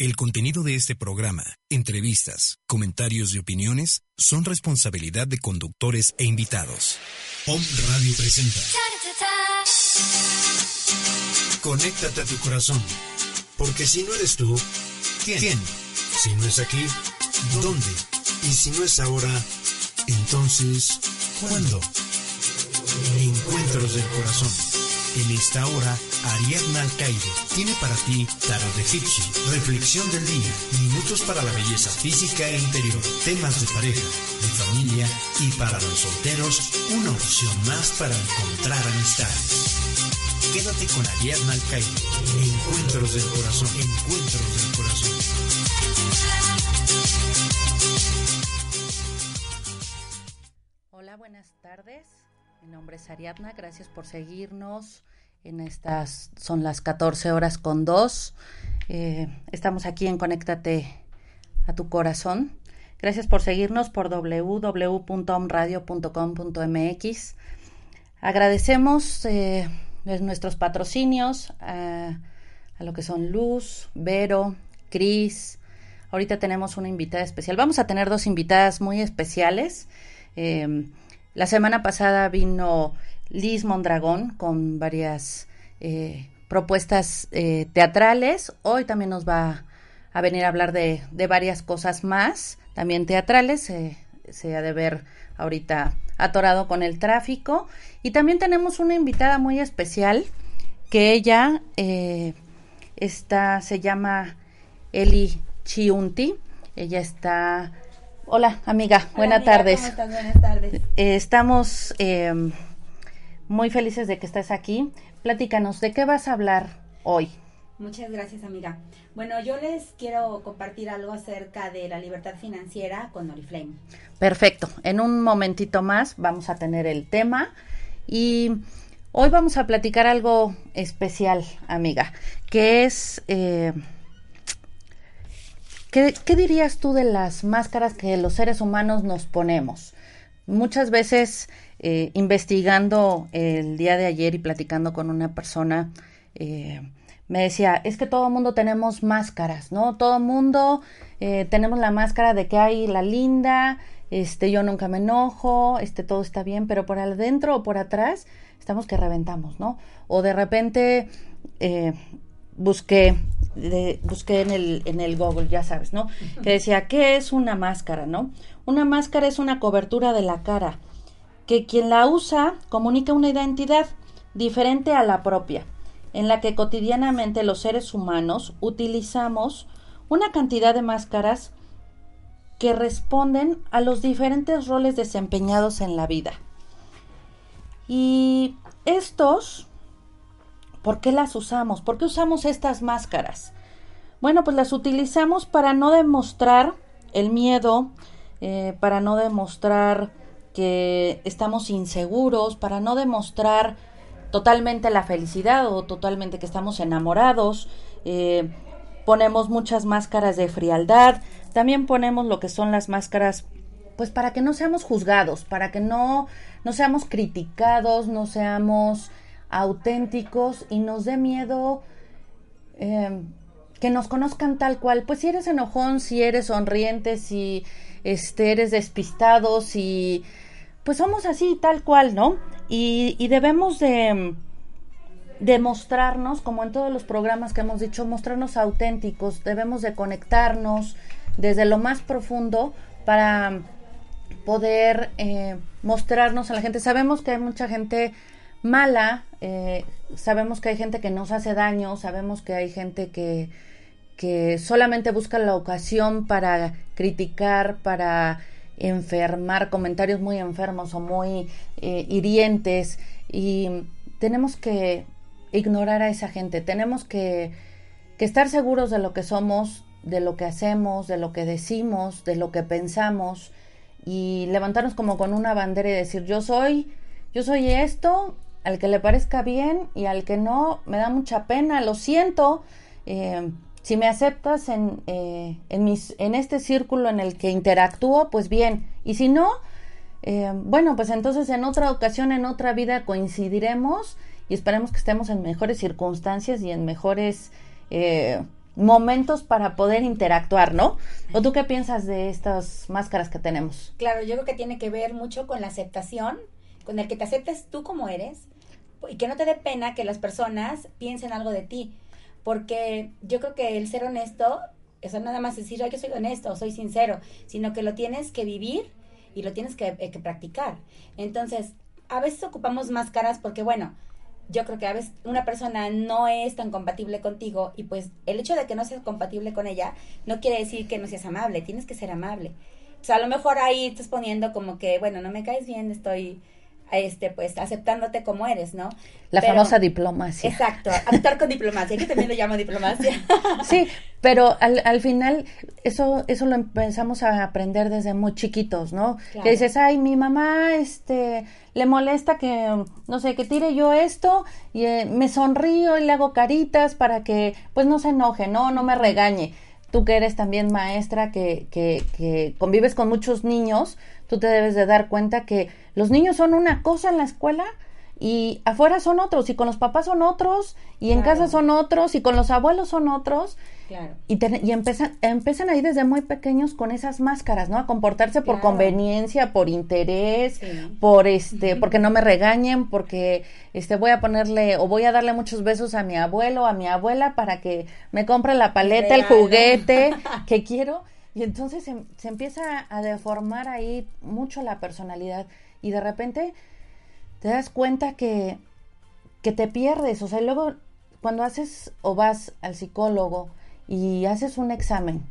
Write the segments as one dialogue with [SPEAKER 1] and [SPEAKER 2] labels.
[SPEAKER 1] El contenido de este programa, entrevistas, comentarios y opiniones son responsabilidad de conductores e invitados. POM Radio presenta. Conéctate a tu corazón, porque si no eres tú, ¿quién? Si no es aquí, ¿dónde? Y si no es ahora, entonces, ¿cuándo? Encuentros del corazón. En esta hora, Ariadna Alcaide tiene para ti Tarot de Egipcio, Reflexión del Día, Minutos para la Belleza Física e Interior, temas de pareja, de familia y para los solteros, una opción más para encontrar amistades. Quédate con Ariadna Alcaide. Encuentros del Corazón. Encuentros del Corazón.
[SPEAKER 2] Hola, buenas tardes. Mi nombre es Ariadna, gracias por seguirnos. En estas son las 14 horas con dos. Eh, estamos aquí en Conéctate a tu corazón. Gracias por seguirnos por www.omradio.com.mx. Agradecemos eh, nuestros patrocinios a, lo que son Luz, Vero, Cris. Ahorita tenemos una invitada especial. Vamos a tener dos invitadas muy especiales. Eh, la semana pasada vino Liz Mondragón con varias eh, propuestas eh, teatrales. Hoy también nos va a venir a hablar de, varias cosas más, también teatrales. se ha de ver ahorita atorado con el tráfico. Y también tenemos una invitada muy especial que ella eh, está, se llama Eli Chiunti. Ella está Hola, amiga, buenas tardes.
[SPEAKER 3] Buenas tardes.
[SPEAKER 2] Eh, estamos em, muy felices de que estés aquí. Platícanos, ¿de qué vas a hablar hoy?
[SPEAKER 3] Muchas gracias, amiga. Bueno, yo les quiero compartir algo acerca de la libertad financiera con Oriflame.
[SPEAKER 2] Perfecto. En un momentito más vamos a tener el tema y hoy vamos a platicar algo especial, amiga, que es... Eh, ¿Qué, dirías tú de las máscaras que los seres humanos nos ponemos? Muchas veces eh, investigando el día de ayer y platicando con una persona, eh, me decía, es que todo mundo tenemos máscaras, ¿no? Todo mundo eh, tenemos la máscara de que hay la linda, este, yo nunca me enojo, este, todo está bien, pero por adentro o por atrás estamos que reventamos, ¿no? O de repente busqué busqué en el, en el Google, ya sabes, ¿no? Que decía, ¿qué es una máscara, no? Una máscara es una cobertura de la cara, que quien la usa comunica una identidad diferente a la propia, en la que cotidianamente los seres humanos utilizamos una cantidad de máscaras que responden a los diferentes roles desempeñados en la vida. Y estos ¿Por qué las usamos? ¿Por qué usamos estas máscaras? Bueno, pues las utilizamos para no demostrar el miedo, eh, para no demostrar que estamos inseguros, para no demostrar totalmente la felicidad o totalmente que estamos enamorados. Eh, ponemos muchas máscaras de frialdad, también ponemos lo que son las máscaras, pues para que no seamos juzgados, para que no, no seamos criticados, no seamos auténticos y nos dé miedo em, que nos conozcan tal cual. Pues si eres enojón, si eres sonriente, si este, eres despistado, si... Pues somos así, tal cual, ¿no? Y, y debemos de demostrarnos, como en todos los programas que hemos dicho, mostrarnos auténticos, debemos de conectarnos desde lo más profundo para poder eh, mostrarnos a la gente. Sabemos que hay mucha gente mala. Eh, sabemos que hay gente que nos hace daño, sabemos que hay gente que, que solamente busca la ocasión para criticar, para enfermar, comentarios muy enfermos o muy eh, hirientes y tenemos que ignorar a esa gente, tenemos que, que estar seguros de lo que somos, de lo que hacemos, de lo que decimos, de lo que pensamos y levantarnos como con una bandera y decir yo soy, yo soy esto al que le parezca bien y al que no, me da mucha pena, lo siento. Eh, si me aceptas en, eh, en, mis, en este círculo en el que interactúo, pues bien. Y si no, eh, bueno, pues entonces en otra ocasión, en otra vida coincidiremos y esperemos que estemos en mejores circunstancias y en mejores momentos para poder interactuar, ¿no? ¿O tú qué piensas de estas máscaras que tenemos?
[SPEAKER 3] Claro, yo creo que tiene que ver mucho con la aceptación, con el que te aceptes tú como eres y que no te dé pena que las personas piensen algo de ti, porque yo creo que el ser honesto, eso nada más decir, yo soy honesto, soy sincero, sino que lo tienes que vivir y lo tienes que, eh, que practicar. Entonces, a veces ocupamos máscaras porque, bueno, yo creo que a veces una persona no es tan compatible contigo y pues el hecho de que no seas compatible con ella no quiere decir que no seas amable, tienes que ser amable. O sea, a lo mejor ahí estás poniendo como que, bueno, no me caes bien, estoy este pues aceptándote como eres, ¿no?
[SPEAKER 2] La famosa diplomacia.
[SPEAKER 3] Exacto, actuar con diplomacia, que también lo llamo diplomacia.
[SPEAKER 2] sí, pero al, al final eso eso lo empezamos a aprender desde muy chiquitos, ¿no? Que dices, "Ay, mi mamá este le molesta que no sé, que tire yo esto y eh, me sonrío y le hago caritas para que pues no se enoje, no, no me regañe." Tú que eres también maestra que que que convives con muchos niños, tú te debes de dar cuenta que los niños son una cosa en la escuela y afuera son otros, y con los papás son otros, y en casa son otros, y con los abuelos son otros. Claro. Y, y empiezan, empiezan ahí desde muy pequeños con esas máscaras, ¿no? A comportarse por conveniencia, por interés, por este, porque no me regañen, porque este voy a ponerle o voy a darle muchos besos a mi abuelo, a mi abuela para que me compre la paleta, el juguete que quiero. Y entonces se, se, empieza a deformar ahí mucho la personalidad y de repente te das cuenta que, que te pierdes. O sea, luego cuando haces o vas al psicólogo y haces un examen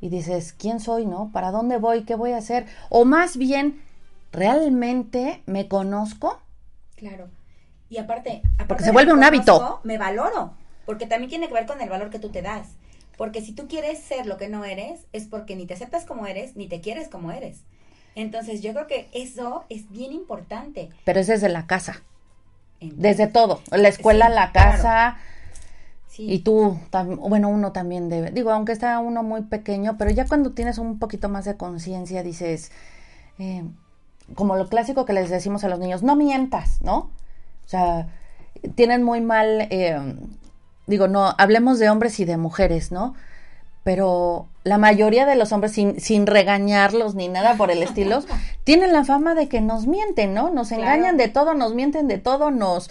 [SPEAKER 2] y dices, ¿quién soy, no? ¿Para dónde voy? ¿Qué voy a hacer? O más bien, ¿realmente me conozco?
[SPEAKER 3] Claro. Y aparte,
[SPEAKER 2] porque se vuelve un hábito.
[SPEAKER 3] Me valoro, porque también tiene que ver con el valor que tú te das. Porque si tú quieres ser lo que no eres, es porque ni te aceptas como eres, ni te quieres como eres. Entonces yo creo que eso es bien importante.
[SPEAKER 2] Pero es desde la casa. desde todo. La escuela, la casa. Sí. Y tú, bueno, uno también debe. Digo, aunque está uno muy pequeño, pero ya cuando tienes un poquito más de conciencia, dices, eh, como lo clásico que les decimos a los niños, no mientas, ¿no? O sea, tienen muy mal, eh, digo, no, hablemos de hombres y de mujeres, ¿no? Pero la mayoría de los hombres, sin, sin regañarlos ni nada por el estilo, tienen la fama de que nos mienten, ¿no? Nos engañan de todo, nos mienten de todo, nos...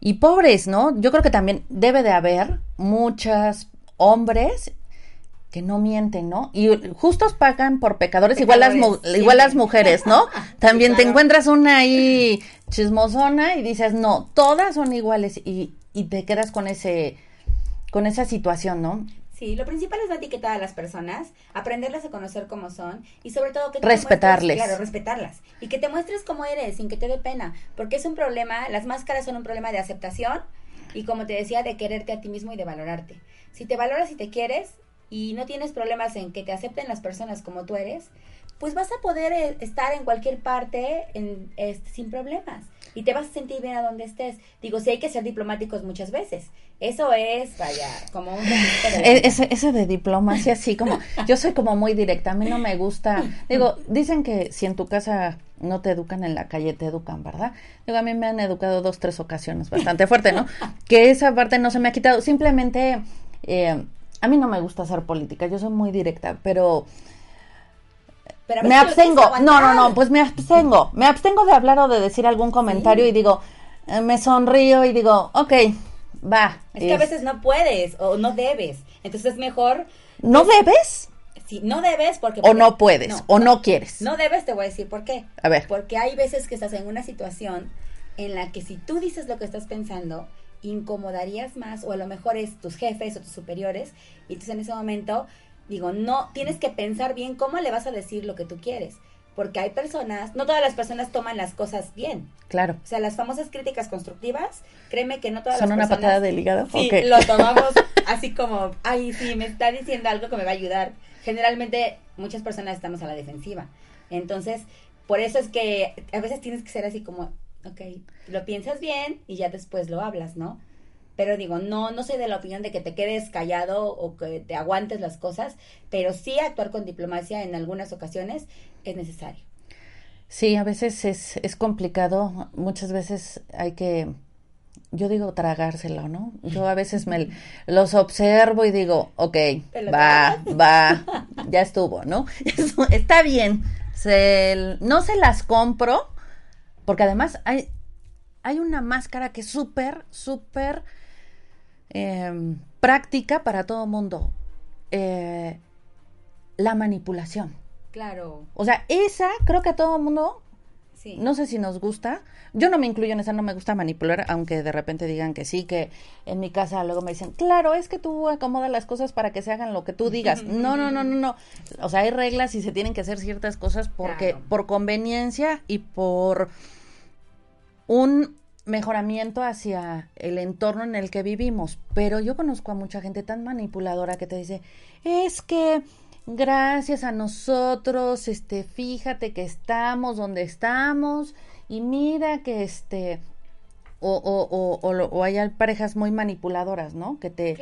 [SPEAKER 2] Y pobres, ¿no? Yo creo que también debe de haber muchos hombres que no mienten, ¿no? Y justos pagan por pecadores, igual las igual las mujeres, ¿no? También te encuentras una ahí chismosona y dices, "No, todas son iguales" y, y te quedas con ese con esa situación, ¿no?
[SPEAKER 3] Sí, lo principal es no etiquetar a las personas, aprenderlas a conocer cómo son y sobre todo que
[SPEAKER 2] respetarles.
[SPEAKER 3] claro, respetarlas y que te muestres cómo eres sin que te dé pena, porque es un problema, las máscaras son un problema de aceptación y como te decía, de quererte a ti mismo y de valorarte. Si te valoras y te quieres y no tienes problemas en que te acepten las personas como tú eres, pues vas a poder eh, estar en cualquier parte en, sin problemas y te vas a sentir bien a donde estés. Digo, sí hay que ser diplomáticos muchas veces. Eso es, vaya, como un...
[SPEAKER 2] E, ese, ese de diplomacia, sí, como, yo soy como muy directa, a mí no me gusta, digo, dicen que si en tu casa no te educan en la calle, te educan, ¿verdad? Digo, a mí me han educado dos, tres ocasiones bastante fuerte, ¿no? Que esa parte no se me ha quitado, simplemente, eh, a mí no me gusta hacer política, yo soy muy directa, pero me abstengo. No, no, no, pues me abstengo. Me abstengo de hablar o de decir algún comentario y digo, eh, me sonrío y digo, ok, va.
[SPEAKER 3] Es, que a veces no puedes o no debes. Entonces es mejor.
[SPEAKER 2] ¿No pues, debes?
[SPEAKER 3] Sí, no debes porque...
[SPEAKER 2] O no puedes, o no, quieres.
[SPEAKER 3] No debes, te voy a decir por qué.
[SPEAKER 2] A ver.
[SPEAKER 3] Porque hay veces que estás en una situación en la que si tú dices lo que estás pensando, incomodarías más, o a lo mejor es tus jefes o tus superiores, y entonces en ese momento Digo, no, tienes que pensar bien cómo le vas a decir lo que tú quieres. Porque hay personas, no todas las personas toman las cosas bien.
[SPEAKER 2] Claro.
[SPEAKER 3] O sea, las famosas críticas constructivas, créeme que no todas
[SPEAKER 2] las
[SPEAKER 3] personas.
[SPEAKER 2] Son una patada de hígado.
[SPEAKER 3] Sí, lo tomamos así como, ay, sí, me está diciendo algo que me va a ayudar. Generalmente, muchas personas estamos a la defensiva. Entonces, por eso es que a veces tienes que ser así como, ok, lo piensas bien y ya después lo hablas, ¿no? Pero digo, no, no soy de la opinión de que te quedes callado o que te aguantes las cosas, pero sí actuar con diplomacia en algunas ocasiones es necesario.
[SPEAKER 2] Sí, a veces es, es complicado, muchas veces hay que yo digo tragárselo, ¿no? Yo a veces me los observo y digo, ok, va, va, ya estuvo, ¿no? está bien. Se, no se las compro, porque además hay, hay una máscara que es súper, súper em, práctica para todo mundo. Eh, la manipulación.
[SPEAKER 3] Claro.
[SPEAKER 2] O sea, esa creo que a todo mundo no sé si nos gusta. Yo no me incluyo en esa, no me gusta manipular, aunque de repente digan que sí, que en mi casa luego me dicen, claro, es que tú acomodas las cosas para que se hagan lo que tú digas. No, no, no, no, no. O sea, hay reglas y se tienen que hacer ciertas cosas porque por conveniencia y por un mejoramiento hacia el entorno en el que vivimos. Pero yo conozco a mucha gente tan manipuladora que te dice, es que gracias a nosotros, este, fíjate que estamos donde estamos y mira que este, o, o, o, o, hay parejas muy manipuladoras, ¿no? Que te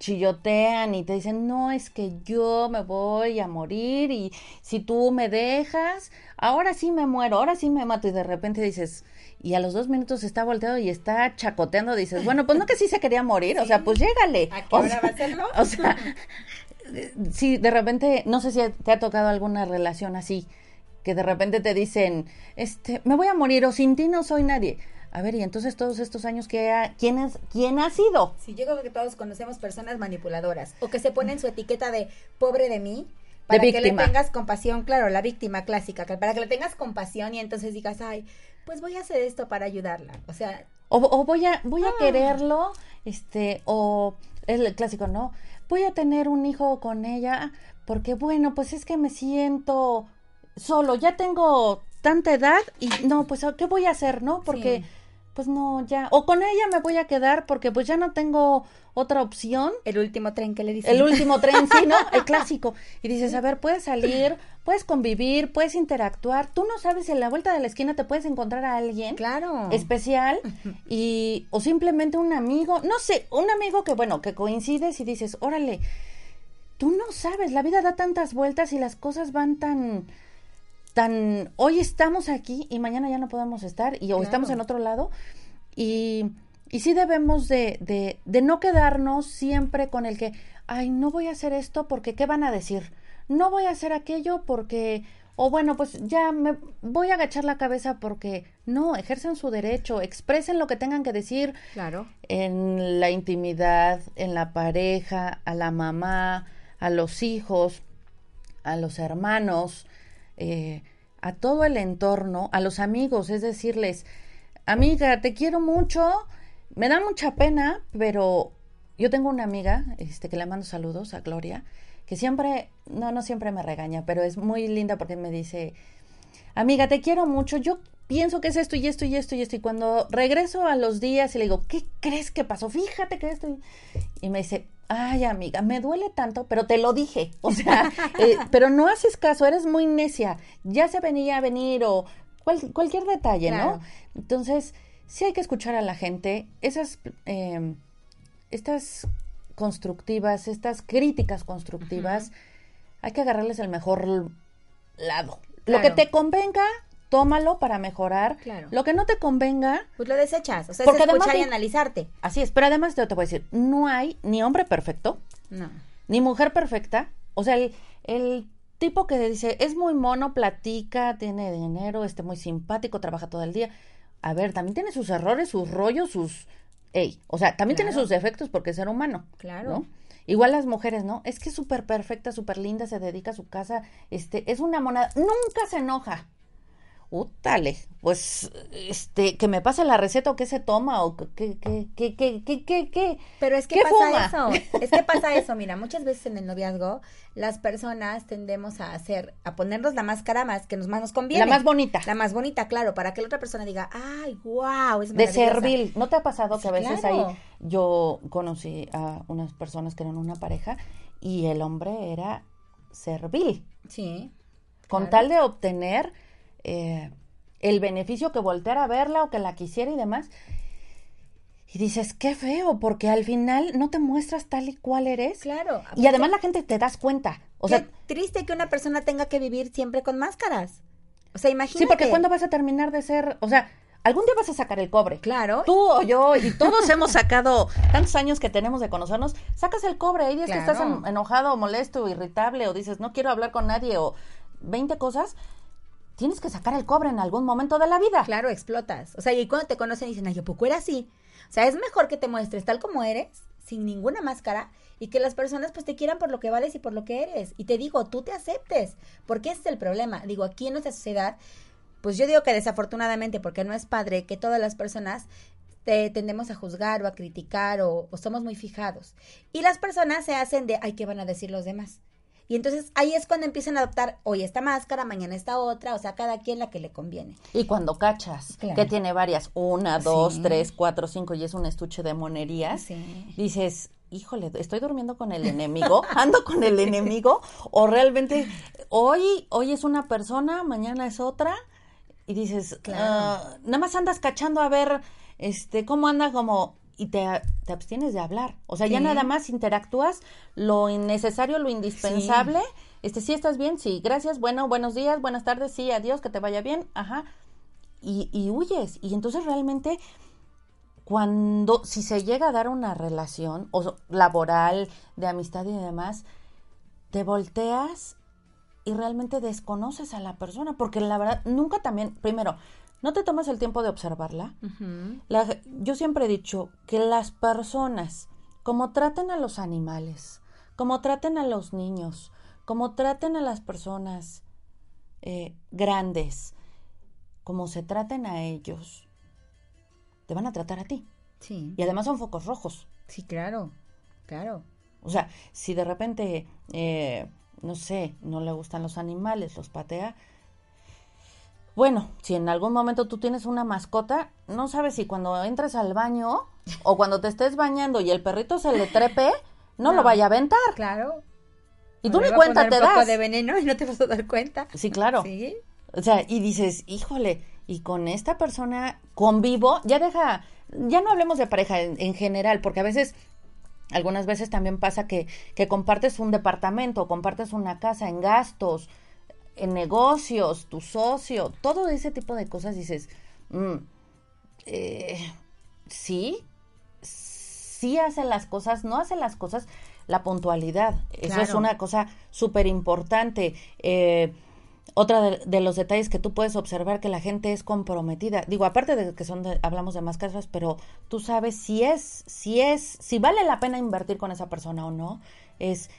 [SPEAKER 2] chillotean y te dicen, no, es que yo me voy a morir y si tú me dejas, ahora sí me muero, ahora sí me mato y de repente dices, y a los dos minutos está volteado y está chacoteando, dices, bueno, pues no que sí se quería morir, o sea, pues llégale.
[SPEAKER 3] ¿A qué hora va a hacerlo?
[SPEAKER 2] O sea, si de repente, no sé si te ha tocado alguna relación así, que de repente te dicen, este, me voy a morir o sin ti no soy nadie. A ver, y entonces todos estos años, que ha, ¿quién, es, ¿quién ha sido?
[SPEAKER 3] Sí, yo creo que todos conocemos personas manipuladoras o que se ponen su etiqueta de pobre de mí para que le tengas compasión, claro, la víctima clásica, para que le tengas compasión y entonces digas, ay, pues voy a hacer esto para ayudarla. O sea,
[SPEAKER 2] o, voy a voy a ah. quererlo, este, o es el clásico, ¿no? voy a tener un hijo con ella porque bueno, pues es que me siento solo, ya tengo tanta edad y no, pues ¿qué voy a hacer, no? Porque pues no, ya, o con ella me voy a quedar porque pues ya no tengo otra opción.
[SPEAKER 3] El último tren que le dicen.
[SPEAKER 2] El último tren, sí, ¿no? El clásico. Y dices, a ver, puedes salir, puedes convivir, puedes interactuar. Tú no sabes si en la vuelta de la esquina te puedes encontrar a alguien.
[SPEAKER 3] Claro.
[SPEAKER 2] Especial. Y, o simplemente un amigo, no sé, un amigo que, bueno, que coincides y dices, órale, tú no sabes, la vida da tantas vueltas y las cosas van tan tan hoy estamos aquí y mañana ya no podemos estar y o estamos en otro lado. Y, y sí debemos de, de, de no quedarnos siempre con el que ay no voy a hacer esto porque qué van a decir no voy a hacer aquello porque o bueno pues ya me voy a agachar la cabeza porque no ejercen su derecho expresen lo que tengan que decir
[SPEAKER 3] claro.
[SPEAKER 2] en la intimidad en la pareja a la mamá a los hijos a los hermanos eh, a todo el entorno, a los amigos, es decirles, amiga, te quiero mucho, me da mucha pena, pero yo tengo una amiga, este, que le mando saludos a Gloria, que siempre, no, no siempre me regaña, pero es muy linda porque me dice, amiga, te quiero mucho, yo pienso que es esto y esto y esto y esto, y cuando regreso a los días y le digo, ¿qué crees que pasó? Fíjate que esto, y me dice, ay amiga, me duele tanto, pero te lo dije, o sea, eh, pero no haces caso, eres muy necia, ya se venía a venir o cualquier detalle, ¿no? Entonces, sí hay que escuchar a la gente, esas, em, estas constructivas, estas críticas constructivas, hay que agarrarles el mejor lado. Lo que te convenga, tómalo para mejorar.
[SPEAKER 3] Claro.
[SPEAKER 2] Lo que no te convenga.
[SPEAKER 3] Pues lo desechas. O sea, porque es escuchar y analizarte.
[SPEAKER 2] Así es. Pero además te, te voy a decir, no hay ni hombre perfecto.
[SPEAKER 3] No.
[SPEAKER 2] Ni mujer perfecta. O sea, el, tipo que dice, es muy mono, platica, tiene dinero, este muy simpático, trabaja todo el día. A ver, también tiene sus errores, sus rollos, sus. Ey, o sea, también tiene sus defectos porque es ser humano.
[SPEAKER 3] Claro.
[SPEAKER 2] Igual las mujeres, ¿no? Es que es súper perfecta, súper linda, se dedica a su casa, este, es una monada, nunca se enoja. Útale, pues, este, que me pase la receta o qué se toma o qué, qué, qué, qué, qué, qué, qué
[SPEAKER 3] Pero es que pasa eso, es que pasa eso, mira, muchas veces en el noviazgo las personas tendemos a hacer, a ponernos la máscara más que nos más nos conviene.
[SPEAKER 2] La más bonita.
[SPEAKER 3] La más bonita, claro, para que la otra persona diga, ay, wow, es
[SPEAKER 2] De servil. ¿No te ha pasado que a veces ahí yo conocí a unas personas que eran una pareja y el hombre era servil?
[SPEAKER 3] Sí.
[SPEAKER 2] Con tal de obtener eh, el beneficio que volteara a verla o que la quisiera y demás. Y dices, qué feo, porque al final no te muestras tal y cual eres.
[SPEAKER 3] Claro.
[SPEAKER 2] Y además la gente te das cuenta. O
[SPEAKER 3] qué
[SPEAKER 2] sea,
[SPEAKER 3] triste que una persona tenga que vivir siempre con máscaras. O sea, imagínate.
[SPEAKER 2] Sí, porque ¿cuándo vas a terminar de ser, o sea, algún día vas a sacar el cobre.
[SPEAKER 3] Claro.
[SPEAKER 2] Tú o yo y todos hemos sacado tantos años que tenemos de conocernos, sacas el cobre. Hay días que estás en- enojado, molesto, irritable o dices, no quiero hablar con nadie o 20 cosas. Tienes que sacar el cobre en algún momento de la vida.
[SPEAKER 3] Claro, explotas. O sea, y cuando te conocen dicen, ay, ¿a poco era así? O sea, es mejor que te muestres tal como eres, sin ninguna máscara, y que las personas pues te quieran por lo que vales y por lo que eres. Y te digo, tú te aceptes, porque ese es el problema. Digo, aquí en nuestra sociedad, pues yo digo que desafortunadamente, porque no es padre que todas las personas te tendemos a juzgar o a criticar o, o somos muy fijados. Y las personas se hacen de, ay, ¿qué van a decir los demás? Y entonces ahí es cuando empiezan a adoptar hoy esta máscara, mañana esta otra, o sea, cada quien la que le conviene.
[SPEAKER 2] Y cuando cachas
[SPEAKER 3] Claro.
[SPEAKER 2] que tiene varias, una, dos,
[SPEAKER 3] Sí.
[SPEAKER 2] tres, cuatro, cinco, y es un estuche de monerías,
[SPEAKER 3] Sí.
[SPEAKER 2] dices, híjole, estoy durmiendo con el enemigo, ando con el enemigo, o realmente hoy, hoy es una persona, mañana es otra, y dices,
[SPEAKER 3] Claro.
[SPEAKER 2] "Ah, nada más andas cachando a ver, este, cómo anda como, y te, te abstienes de hablar, o sea, ya
[SPEAKER 3] Sí.
[SPEAKER 2] nada más interactúas lo innecesario, lo indispensable, este, sí estás bien, sí, gracias, bueno, buenos días, buenas tardes, sí, adiós, que te vaya bien, ajá, y, y huyes, y entonces realmente cuando, si se llega a dar una relación o laboral, de amistad y demás, te volteas y realmente desconoces a la persona, porque la verdad, nunca también, primero, no te tomas el tiempo de observarla. La- yo siempre he dicho que las personas, como traten a los animales, como traten a los niños, como traten a las personas eh, grandes, como se traten a ellos, te van a tratar a ti.
[SPEAKER 3] Sí,
[SPEAKER 2] Y además son focos rojos.
[SPEAKER 3] sí, claro, claro.
[SPEAKER 2] O sea, si de repente, eh, no sé, no le gustan los animales, los patea. Bueno, si en algún momento tú tienes una mascota, no sabes si cuando entres al baño o cuando te estés bañando y el perrito se le trepe, no, lo vaya a aventar.
[SPEAKER 3] Claro.
[SPEAKER 2] Y tú
[SPEAKER 3] le
[SPEAKER 2] ni cuenta te
[SPEAKER 3] un poco
[SPEAKER 2] das.
[SPEAKER 3] de veneno y no te vas a dar cuenta.
[SPEAKER 2] Sí, claro.
[SPEAKER 3] Sí.
[SPEAKER 2] O sea, y dices, híjole, y con esta persona convivo, ya deja, ya no hablemos de pareja en, en general, porque a veces, algunas veces también pasa que, que compartes un departamento, compartes una casa en gastos, en negocios, tu socio, todo ese tipo de cosas, dices, mm, eh, sí, sí hace las cosas, no hace las cosas, la puntualidad. Eso es una cosa súper importante. Eh, otra de, de los detalles que tú puedes observar que la gente es comprometida. Digo, aparte de que son de- hablamos de más casas, pero tú sabes si es, si es, si vale la pena invertir con esa persona o no. Es,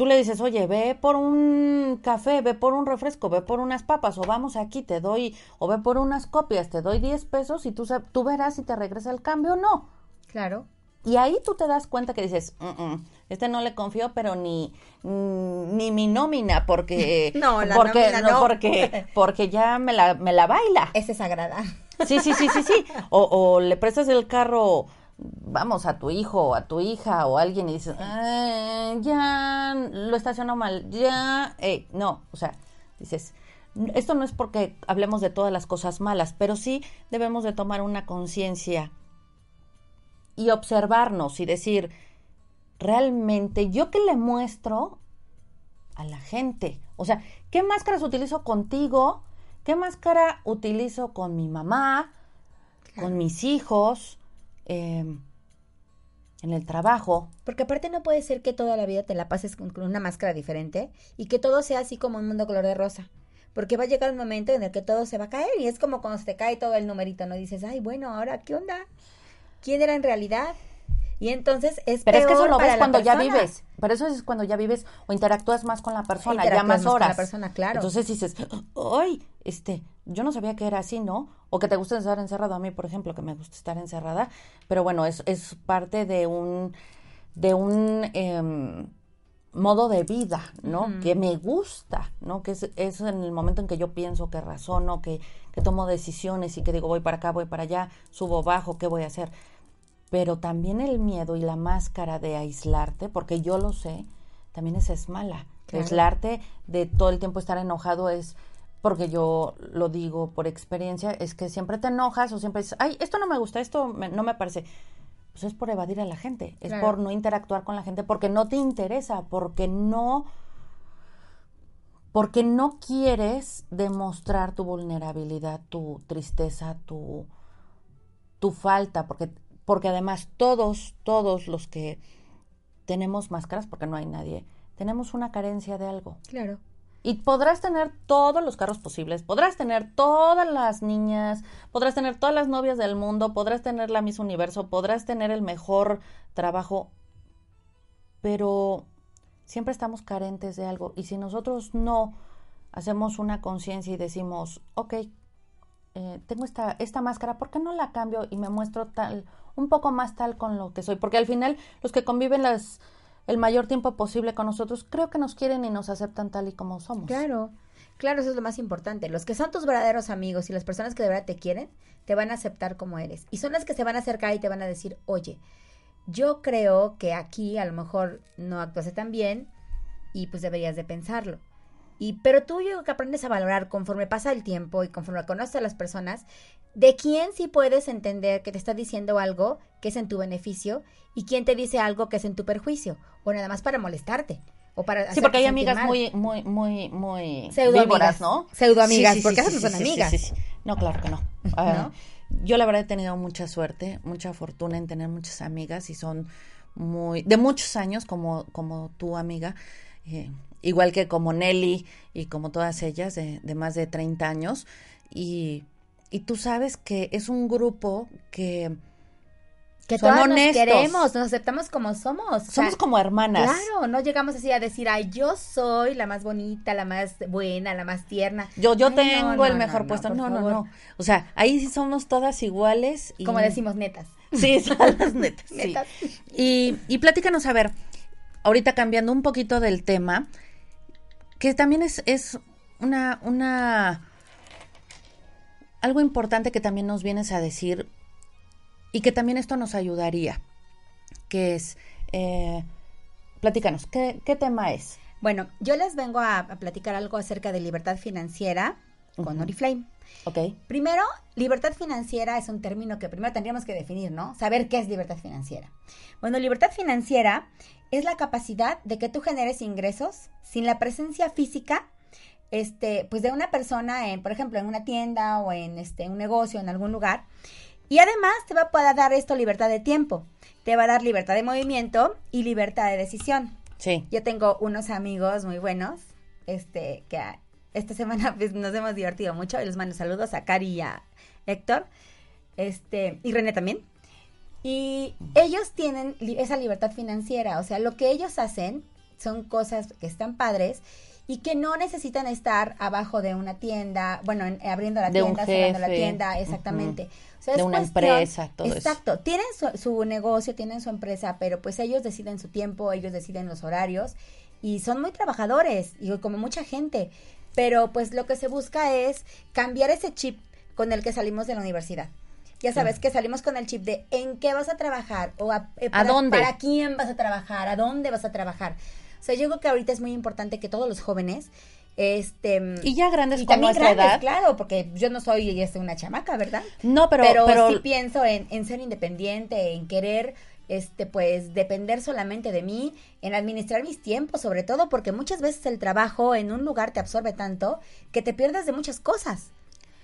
[SPEAKER 2] tú le dices, oye, ve por un café, ve por un refresco, ve por unas papas, o vamos aquí, te doy, o ve por unas copias, te doy 10 pesos y tú, tú verás si te regresa el cambio o no.
[SPEAKER 3] Claro.
[SPEAKER 2] Y ahí tú te das cuenta que dices, "Mm, mm, este no le confío, pero ni, mm, ni mi nómina, porque,
[SPEAKER 3] No, la
[SPEAKER 2] porque,
[SPEAKER 3] nómina no.
[SPEAKER 2] porque, porque ya me la, me la baila.
[SPEAKER 3] Es sagrada.
[SPEAKER 2] Sí, sí, sí, sí, sí. O, o le prestas el carro, vamos, a tu hijo o a tu hija o a alguien y dices, "Ah, ya lo estacionó mal, ya, Ey, no, o sea, dices, esto no es porque hablemos de todas las cosas malas, pero sí debemos de tomar una conciencia y observarnos y decir, realmente, ¿yo qué le muestro a la gente? O sea, ¿qué máscaras utilizo contigo? ¿Qué máscara utilizo con mi mamá? Con mis hijos, eh, en el trabajo.
[SPEAKER 3] Porque aparte no puede ser que toda la vida te la pases con, con una máscara diferente y que todo sea así como un mundo color de rosa. Porque va a llegar un momento en el que todo se va a caer y es como cuando se te cae todo el numerito, ¿no? Dices, ay, bueno, ahora, ¿qué onda? ¿Quién era en realidad? Y entonces es
[SPEAKER 2] Pero es que eso lo ves cuando ya vives. Pero eso es cuando ya vives o interactúas más con la persona, ya más
[SPEAKER 3] más con
[SPEAKER 2] horas.
[SPEAKER 3] la persona, claro.
[SPEAKER 2] Entonces dices, ay, este, yo no sabía que era así, ¿no? O que te gusta estar encerrado. A mí, por ejemplo, que me gusta estar encerrada. Pero bueno, es, es parte de un, de un em, modo de vida, ¿no? Que me gusta, ¿no? Que es, es en el momento en que yo pienso, que razono, que, que tomo decisiones y que digo, voy para acá, voy para allá, subo, bajo, ¿qué voy a hacer? Pero también el miedo y la máscara de aislarte, porque yo lo sé, también esa es mala.
[SPEAKER 3] Claro.
[SPEAKER 2] Aislarte de todo el tiempo estar enojado es, porque yo lo digo por experiencia, es que siempre te enojas o siempre dices, ay, esto no me gusta, esto me- no me parece. Pues es por evadir a la gente, es
[SPEAKER 3] Claro.
[SPEAKER 2] por no interactuar con la gente, porque no te interesa, porque no porque no quieres demostrar tu vulnerabilidad, tu tristeza, tu, tu falta, porque, porque además todos, todos los que tenemos máscaras, porque no hay nadie, tenemos una carencia de algo.
[SPEAKER 3] Claro.
[SPEAKER 2] Y podrás tener todos los carros posibles, podrás tener todas las niñas, podrás tener todas las novias del mundo, podrás tener la Miss Universo, podrás tener el mejor trabajo, pero siempre estamos carentes de algo. Y si nosotros no hacemos una conciencia y decimos, ok, eh, tengo esta, esta máscara, ¿por qué no la cambio y me muestro tal, un poco más tal con lo que soy? Porque al final los que conviven las, el mayor tiempo posible con nosotros, creo que nos quieren y nos aceptan tal y como somos.
[SPEAKER 3] Claro, claro, eso es lo más importante. Los que son tus verdaderos amigos y las personas que de verdad te quieren, te van a aceptar como eres. Y son las que se van a acercar y te van a decir, oye, yo creo que aquí a lo mejor no actuaste tan bien y pues deberías de pensarlo. Y, pero tú yo que aprendes a valorar conforme pasa el tiempo y conforme conoces a las personas, de quién sí puedes entender que te está diciendo algo que es en tu beneficio y quién te dice algo que es en tu perjuicio, o nada más para molestarte. O para
[SPEAKER 2] sí, porque hay amigas muy, muy, muy, muy
[SPEAKER 3] Pseudo víboras, ¿no? Pseudo amigas, porque esas no son amigas.
[SPEAKER 2] No, claro que no. ¿No? yo la verdad he tenido mucha suerte, mucha fortuna en tener muchas amigas y son muy, de muchos años como, como tu amiga, eh, igual que como Nelly y como todas ellas de, de más de 30 años. Y, y tú sabes que es un grupo que
[SPEAKER 3] que todos nos queremos, nos aceptamos como somos.
[SPEAKER 2] Somos como hermanas.
[SPEAKER 3] Claro, no llegamos así a decir, ay, yo soy la más bonita, la más buena, la más tierna.
[SPEAKER 2] Yo, yo tengo el mejor puesto. No, no, no. O sea, ahí sí somos todas iguales.
[SPEAKER 3] Y... Como decimos, netas.
[SPEAKER 2] Sí, son las netas. netas. Y, y platícanos, a ver, ahorita cambiando un poquito del tema, que también es, es una, una, algo importante que también nos vienes a decir y que también esto nos ayudaría, que es, eh, platícanos, ¿qué, tema es?
[SPEAKER 3] Bueno, yo les vengo a, platicar algo acerca de libertad financiera con Oriflame.
[SPEAKER 2] Ok.
[SPEAKER 3] Primero, libertad financiera es un término que primero tendríamos que definir, ¿no? Saber qué es libertad financiera. Bueno, libertad financiera es la capacidad de que tú generes ingresos sin la presencia física este, pues de una persona en, por ejemplo, en una tienda o en este, un negocio, en algún lugar, y además te va a poder dar esto libertad de tiempo, te va a dar libertad de movimiento y libertad de decisión.
[SPEAKER 2] Sí.
[SPEAKER 3] Yo tengo unos amigos muy buenos, este, que esta semana pues, nos hemos divertido mucho. Y les mando saludos a Cari y a Héctor, este, y René también. Y ellos tienen esa libertad financiera, o sea, lo que ellos hacen son cosas que están padres y que no necesitan estar abajo de una tienda, bueno, abriendo la tienda, cerrando la tienda, exactamente.
[SPEAKER 2] de una empresa, todo
[SPEAKER 3] Exacto, tienen su, negocio, tienen su empresa, pero pues ellos deciden su tiempo, ellos deciden los horarios y son muy trabajadores, y como mucha gente, pero pues lo que se busca es cambiar ese chip con el que salimos de la universidad. Ya sabes que salimos con el chip de en qué vas a trabajar o a,
[SPEAKER 2] eh, ¿A dónde?
[SPEAKER 3] para quién vas a trabajar, a dónde vas a trabajar. O sea, yo creo que ahorita es muy importante que todos los jóvenes este
[SPEAKER 2] y ya grandes y con nuestra edad
[SPEAKER 3] claro porque yo no soy este, una chamaca verdad
[SPEAKER 2] no pero
[SPEAKER 3] pero, sí pienso en, en, ser independiente en querer este pues depender solamente de mí en administrar mis tiempos sobre todo porque muchas veces el trabajo en un lugar te absorbe tanto que te pierdes de muchas cosas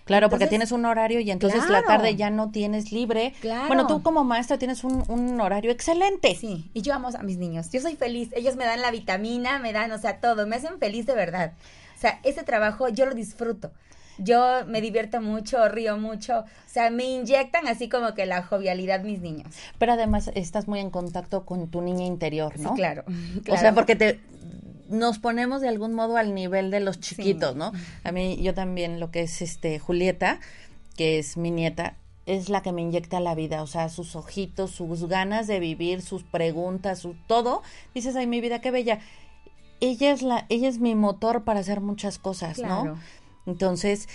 [SPEAKER 2] Claro, porque tienes un horario y entonces la tarde ya no tienes libre. Claro. Bueno, tú como maestra tienes un, un, horario excelente.
[SPEAKER 3] Sí, y yo amo a mis niños. Yo soy feliz. Ellos me dan la vitamina, me dan, o sea, todo. Me hacen feliz de verdad. O sea, ese trabajo yo lo disfruto. Yo me divierto mucho, río mucho. O sea, me inyectan así como que la jovialidad mis niños.
[SPEAKER 2] Pero además estás muy en contacto con tu niña interior, ¿no?
[SPEAKER 3] Sí, claro.
[SPEAKER 2] O sea, porque te nos ponemos de algún modo al nivel de los chiquitos, ¿no? A mí, yo también, lo que es este Julieta, que es mi nieta, es la que me inyecta la vida, o sea, sus ojitos, sus ganas de vivir, sus preguntas, su todo. Dices, ay, mi vida, qué bella. Ella es la, ella es mi motor para hacer muchas cosas, ¿no? Entonces,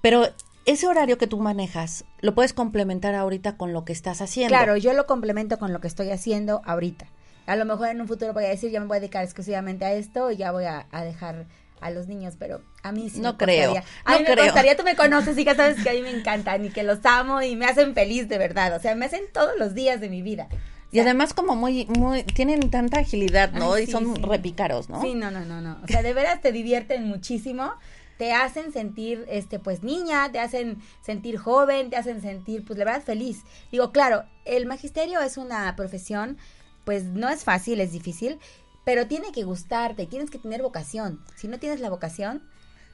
[SPEAKER 2] pero ese horario que tú manejas, lo puedes complementar ahorita con lo que estás haciendo.
[SPEAKER 3] Claro, yo lo complemento con lo que estoy haciendo ahorita a lo mejor en un futuro voy a decir, ya me voy a dedicar exclusivamente a esto y ya voy a, dejar a los niños, pero a mí sí
[SPEAKER 2] no
[SPEAKER 3] me
[SPEAKER 2] creo.
[SPEAKER 3] A mí me gustaría, tú me conoces y ya sabes que a mí me encantan y que los amo y me hacen feliz de verdad, o sea, me hacen todos los días de mi vida.
[SPEAKER 2] Y además como muy, muy, tienen tanta agilidad, ¿no? y son repícaros, ¿no?
[SPEAKER 3] Sí, no, no, no, no. O sea, de veras te divierten muchísimo te hacen sentir, este, pues niña, te hacen sentir joven, te hacen sentir, pues la verdad, feliz. Digo, claro, el magisterio es una profesión, pues no es fácil, es difícil, pero tiene que gustarte, tienes que tener vocación. Si no tienes la vocación,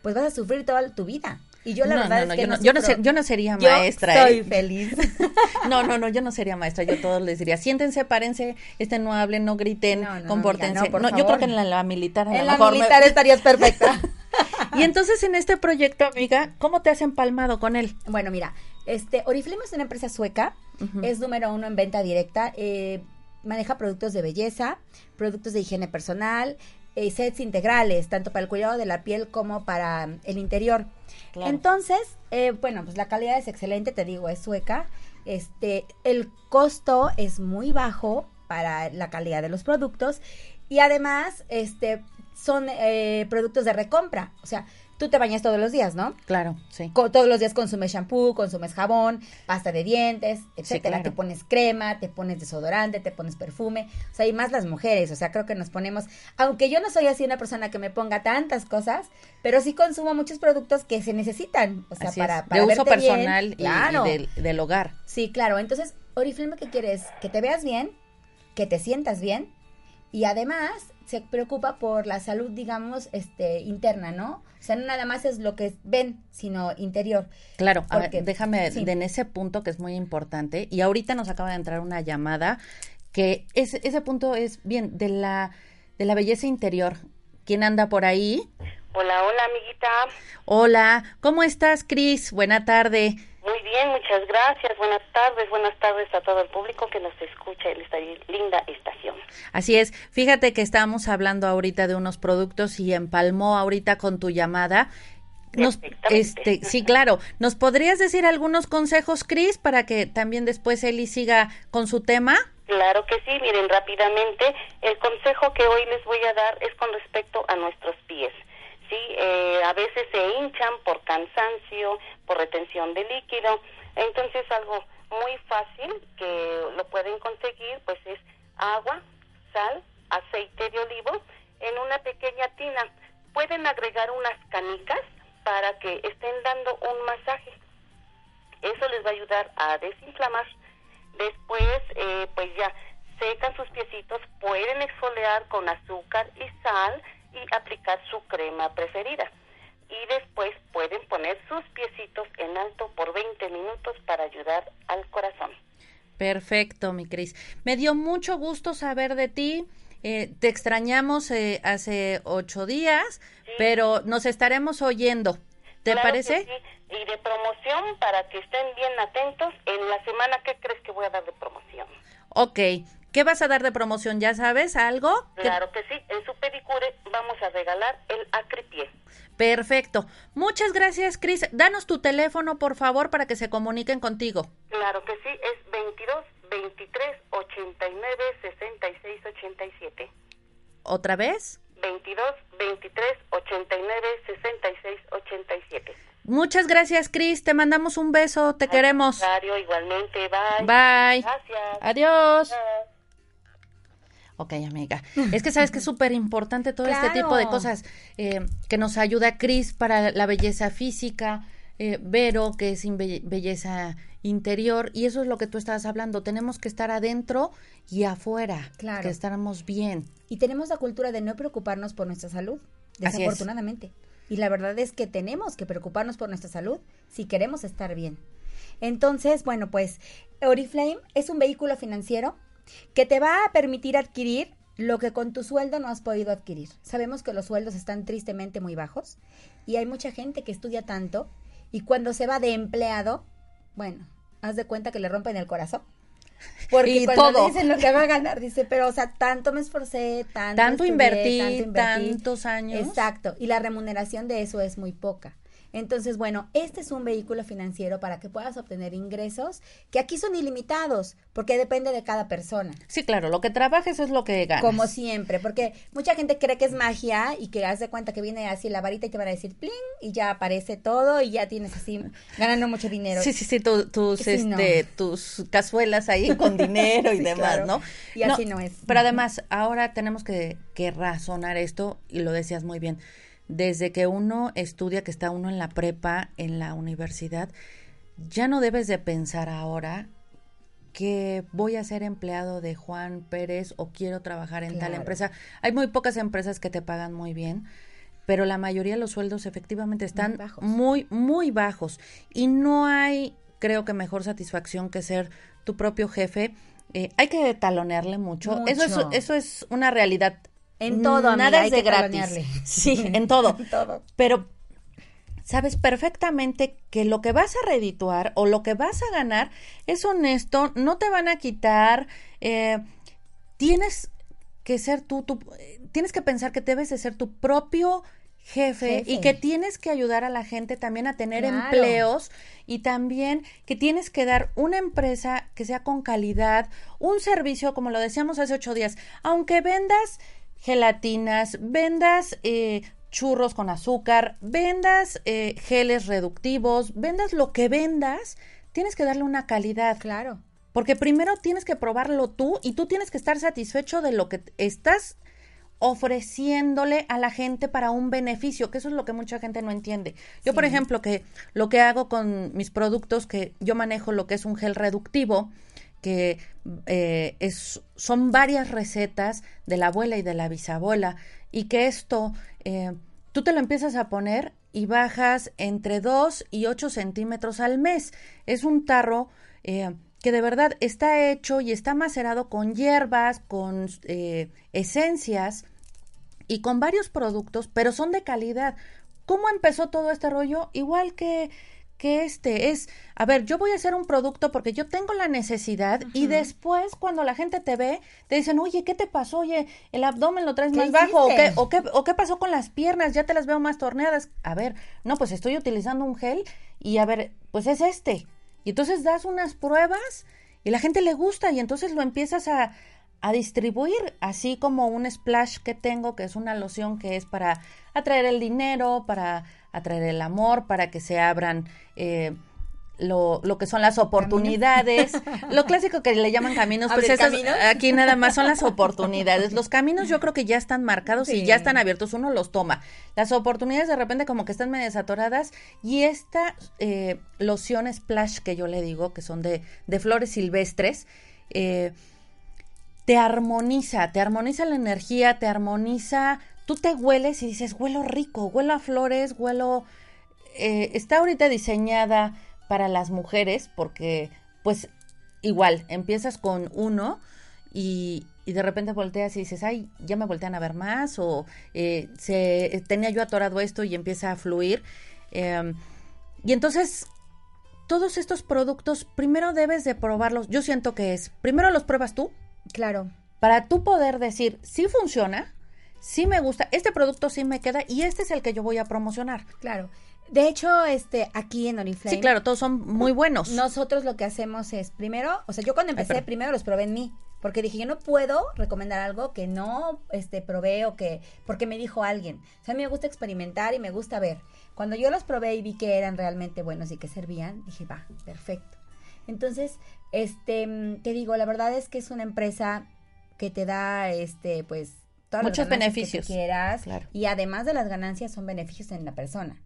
[SPEAKER 3] pues vas a sufrir toda tu vida. Y yo la verdad es que
[SPEAKER 2] yo
[SPEAKER 3] no,
[SPEAKER 2] yo, no yo no sería maestra.
[SPEAKER 3] ¿eh? feliz.
[SPEAKER 2] no, no, no, yo no sería maestra. Yo todos les diría, siéntense, párense, estén, no hablen, no griten, no, compórtense. No, yo creo que en la, militar
[SPEAKER 3] En la militar estarías perfecta.
[SPEAKER 2] y entonces en este proyecto, amiga, ¿cómo te has empalmado con él?
[SPEAKER 3] Bueno, mira, este Oriflame es una empresa sueca, es número uno en venta directa, eh, maneja productos de belleza, productos de higiene personal, eh, sets integrales, tanto para el cuidado de la piel como para el interior. Entonces, eh, bueno, pues la calidad es excelente, te digo, es sueca. Este, el costo es muy bajo para la calidad de los productos y además, este, son eh, productos de recompra. O sea, tú te bañas todos los días, ¿no?
[SPEAKER 2] Claro, sí.
[SPEAKER 3] todos los días consumes shampoo, consumes jabón, pasta de dientes, etcétera. Te pones crema, te pones desodorante, te pones perfume. O sea, y más las mujeres. O sea, creo que nos ponemos. Aunque yo no soy así una persona que me ponga tantas cosas, pero sí consumo muchos productos que se necesitan. O sea, para, para,
[SPEAKER 2] De uso personal y, del, hogar.
[SPEAKER 3] Sí, claro. Entonces, Oriflame, ¿qué quieres? Que te veas bien, que te sientas bien y además se preocupa por la salud, digamos, este, interna, ¿no? O sea, no nada más es lo que ven, sino interior.
[SPEAKER 2] Claro, déjame en ese punto que es muy importante. Y ahorita nos acaba de entrar una llamada que ese, ese punto es bien de la de la belleza interior. ¿Quién anda por ahí?
[SPEAKER 4] Hola, hola, amiguita.
[SPEAKER 2] Hola, ¿cómo estás, Cris? Buena tarde.
[SPEAKER 4] Muy bien, muchas gracias. Buenas tardes, buenas tardes a todo el público que nos escucha en esta linda estación.
[SPEAKER 2] Así es. Fíjate que estábamos hablando ahorita de unos productos y empalmó ahorita con tu llamada. Nos, este, sí, claro. ¿Nos podrías decir algunos consejos, Cris, para que también después Eli siga con su tema?
[SPEAKER 4] Claro que sí. Miren, rápidamente, el consejo que hoy les voy a dar es con respecto a nuestros pies. Sí, eh, a veces se hinchan por cansancio, por retención de líquido. Entonces algo muy fácil que lo pueden conseguir pues es agua, sal, aceite de olivo en una pequeña tina. Pueden agregar unas canicas para que estén dando un masaje. Eso les va a ayudar a desinflamar. Después, eh, pues ya secan sus piecitos, pueden exfoliar con azúcar y sal y aplicar su crema preferida y después pueden poner sus piecitos en alto por 20 minutos para ayudar al corazón.
[SPEAKER 2] Perfecto, mi Cris. Me dio mucho gusto saber de ti. Eh, te extrañamos eh, hace ocho días, pero nos estaremos oyendo. ¿Te parece?
[SPEAKER 4] Sí. Y de promoción, para que estén bien atentos, en la semana, ¿qué crees que voy a dar de promoción?
[SPEAKER 2] Ok. ¿Qué vas a dar de promoción? ¿Ya sabes algo?
[SPEAKER 4] Claro que sí. En su pedicure vamos a regalar el acripie.
[SPEAKER 2] Perfecto. Muchas gracias, Cris. Danos tu teléfono, por favor, para que se comuniquen contigo.
[SPEAKER 4] Claro que sí. Es 22 23 89 66 87.
[SPEAKER 2] ¿Otra vez?
[SPEAKER 4] 22 23 89 66 87.
[SPEAKER 2] Muchas gracias, Cris. Te mandamos un beso. Te queremos.
[SPEAKER 4] Igualmente. Bye.
[SPEAKER 2] Bye.
[SPEAKER 4] Gracias.
[SPEAKER 2] Adiós. Ok, amiga. Es que sabes que es súper importante todo este tipo de cosas eh, que nos ayuda Cris para la belleza física, eh, Vero, que es belleza interior, y eso es lo que tú estabas hablando. Tenemos que estar adentro y afuera, claro. que estemos bien.
[SPEAKER 3] Y tenemos la cultura de no preocuparnos por nuestra salud, desafortunadamente. Y la verdad es que tenemos que preocuparnos por nuestra salud si queremos estar bien. Entonces, bueno, pues Oriflame es un vehículo financiero que te va a permitir adquirir lo que con tu sueldo no has podido adquirir. Sabemos que los sueldos están tristemente muy bajos y hay mucha gente que estudia tanto y cuando se va de empleado, bueno, haz de cuenta que le rompen el corazón. Porque cuando dicen lo que va a ganar, dice, pero o sea, tanto me esforcé, tanto,
[SPEAKER 2] tanto, invertí, tanto invertí, tantos años.
[SPEAKER 3] Exacto, y la remuneración de eso es muy poca. Entonces, bueno, este es un vehículo financiero para que puedas obtener ingresos que aquí son ilimitados, porque depende de cada persona.
[SPEAKER 2] Sí, claro, lo que trabajes es lo que ganas.
[SPEAKER 3] Como siempre, porque mucha gente cree que es magia y que hace cuenta que viene así la varita y te van a decir pling y ya aparece todo y ya tienes así ganando mucho dinero.
[SPEAKER 2] Sí, sí, sí, tus, este, tus cazuelas ahí con dinero y demás, ¿no?
[SPEAKER 3] Y así no, es.
[SPEAKER 2] Pero además, ahora tenemos que, que razonar esto, y lo decías muy bien, desde que uno estudia, que está uno en la prepa, en la universidad, ya no debes de pensar ahora que voy a ser empleado de Juan Pérez o quiero trabajar en tal empresa. Hay muy pocas empresas que te pagan muy bien, pero la mayoría de los sueldos efectivamente están muy, muy bajos. Y no hay, creo que, mejor satisfacción que ser tu propio jefe. Eh, hay que talonearle mucho. Eso, es, eso es una realidad.
[SPEAKER 3] En todo,
[SPEAKER 2] Nada es de gratis. Sí, en todo. en todo. Pero sabes perfectamente que lo que vas a redituar o lo que vas a ganar es honesto, no te van a quitar, eh, tienes que ser tú, tú, tienes que pensar que debes de ser tu propio jefe, y que tienes que ayudar a la gente también a tener empleos y también que tienes que dar una empresa que sea con calidad, un servicio, como lo decíamos hace ocho días, aunque vendas gelatinas, vendas eh, churros con azúcar, vendas eh, geles reductivos, vendas lo que vendas, tienes que darle una calidad.
[SPEAKER 3] Claro.
[SPEAKER 2] Porque primero tienes que probarlo tú y tú tienes que estar satisfecho de lo que estás ofreciéndole a la gente para un beneficio, que eso es lo que mucha gente no entiende. Yo, por ejemplo, que lo que hago con mis productos, que yo manejo lo que es un gel reductivo, que eh, son varias recetas de la abuela y de la bisabuela, y que esto eh, tú te lo empiezas a poner y bajas entre 2 y 8 centímetros al mes. Es un tarro eh, que de verdad está hecho y está macerado con hierbas, con esencias y con varios productos, pero son de calidad. ¿Cómo empezó todo este rollo? Igual que que este es, a ver, yo voy a hacer un producto porque yo tengo la necesidad y después cuando la gente te ve, te dicen, oye, ¿qué te pasó? Oye, el abdomen lo traes más bajo o qué, o, qué, o qué pasó con las piernas, ya te las veo más torneadas. A ver, no, pues estoy utilizando un gel y a ver, pues es este. Y entonces das unas pruebas y la gente le gusta y entonces lo empiezas a, a distribuir, así como un splash que tengo, que es una loción que es para atraer el dinero, para atraer el amor, para que se abran eh, lo, lo, que son las oportunidades. Lo clásico que le llaman caminos, pues esas, aquí nada más son las oportunidades. Los caminos yo creo que ya están marcados y ya están abiertos, uno los toma. Las oportunidades de repente como que están medio atoradas y esta eh, loción splash que yo le digo, que son de, de flores silvestres, eh, te armoniza, te armoniza la energía, te armoniza tú te hueles y dices, huelo rico, huelo a flores, huelo... Eh, está ahorita diseñada para las mujeres porque, pues, igual, empiezas con uno y, y de repente volteas y dices, ay, ya me voltean a ver más o eh, se, tenía yo atorado esto y empieza a fluir. Em, y entonces, todos estos productos, primero debes de probarlos. Yo siento que es, primero los pruebas tú.
[SPEAKER 3] Claro.
[SPEAKER 2] Para tú poder decir, si funciona, sí me gusta, este producto sí me queda y este es el que yo voy a promocionar.
[SPEAKER 3] Claro. De hecho, este, aquí en Oriflame.
[SPEAKER 2] Sí, claro, todos son muy buenos.
[SPEAKER 3] Nosotros lo que hacemos es, primero, o sea, yo cuando empecé, primero los probé en mí. Porque dije, yo no puedo recomendar algo que no este, probé o que, porque me dijo alguien. O sea, a mí me gusta experimentar y me gusta ver. Cuando yo los probé y vi que eran realmente buenos y que servían, dije, va, perfecto. Entonces, este, te digo, la verdad es que es una empresa que te da, este, pues,
[SPEAKER 2] muchos beneficios
[SPEAKER 3] que quieras y además de las ganancias son beneficios en la persona.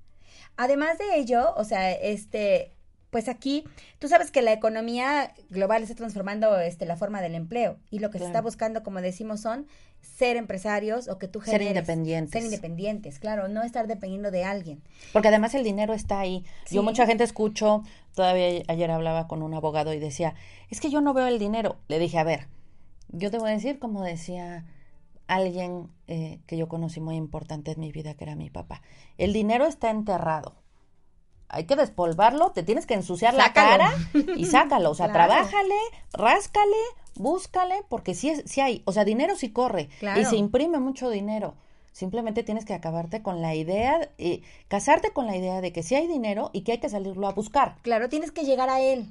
[SPEAKER 3] Además de ello, o sea, este pues aquí tú sabes que la economía global está transformando este la forma del empleo y lo que se está buscando, como decimos, son ser empresarios o que tú
[SPEAKER 2] generes, ser independientes.
[SPEAKER 3] Ser independientes, claro, no estar dependiendo de alguien.
[SPEAKER 2] Porque además el dinero está ahí. Yo mucha gente escucho, todavía ayer hablaba con un abogado y decía, "Es que yo no veo el dinero." Le dije, "A ver, yo te voy a decir como decía alguien eh, que yo conocí muy importante en mi vida, que era mi papá. El dinero está enterrado. Hay que despolvarlo, te tienes que ensuciar la cara y sácalo. O sea, trabájale, ráscale, búscale, porque si, si hay, o sea, dinero sí corre y se imprime mucho dinero. Simplemente tienes que acabarte con la idea, eh, casarte con la idea de que sí hay dinero y que hay que salirlo a buscar.
[SPEAKER 3] Claro, tienes que llegar a él.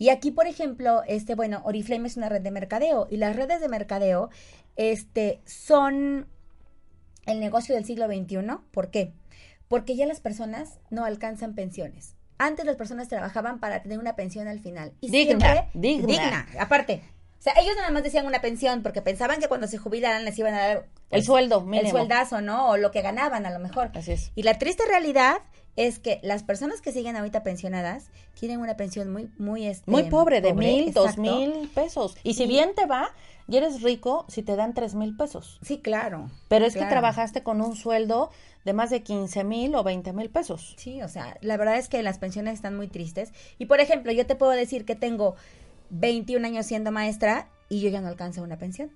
[SPEAKER 3] Y aquí, por ejemplo, este, bueno, Oriflame es una red de mercadeo y las redes de mercadeo, este, son el negocio del siglo XXI. ¿Por qué? Porque ya las personas no alcanzan pensiones. Antes las personas trabajaban para tener una pensión al final. Y
[SPEAKER 2] Digna,
[SPEAKER 3] siempre-
[SPEAKER 2] digna.
[SPEAKER 3] digna. Aparte. O sea, ellos nada más decían una pensión porque pensaban que cuando se jubilaran les iban a dar
[SPEAKER 2] El sueldo
[SPEAKER 3] el sueldazo, ¿no? O lo que ganaban a lo mejor.
[SPEAKER 2] Así es.
[SPEAKER 3] Y la triste realidad es que las personas que siguen ahorita pensionadas tienen una pensión muy, muy, este,
[SPEAKER 2] Muy pobre, de
[SPEAKER 3] pobre,
[SPEAKER 2] mil, dos mil pesos. Y si
[SPEAKER 3] Y-
[SPEAKER 2] bien te va, y eres rico, si te dan tres mil pesos.
[SPEAKER 3] Sí, claro.
[SPEAKER 2] Pero es que trabajaste con un sueldo de más de 15 mil o 20 mil pesos.
[SPEAKER 3] Sí, o sea, la verdad es que las pensiones están muy tristes. Y por ejemplo, yo te puedo decir que tengo 21 años siendo maestra y yo ya no alcanzo una pensión.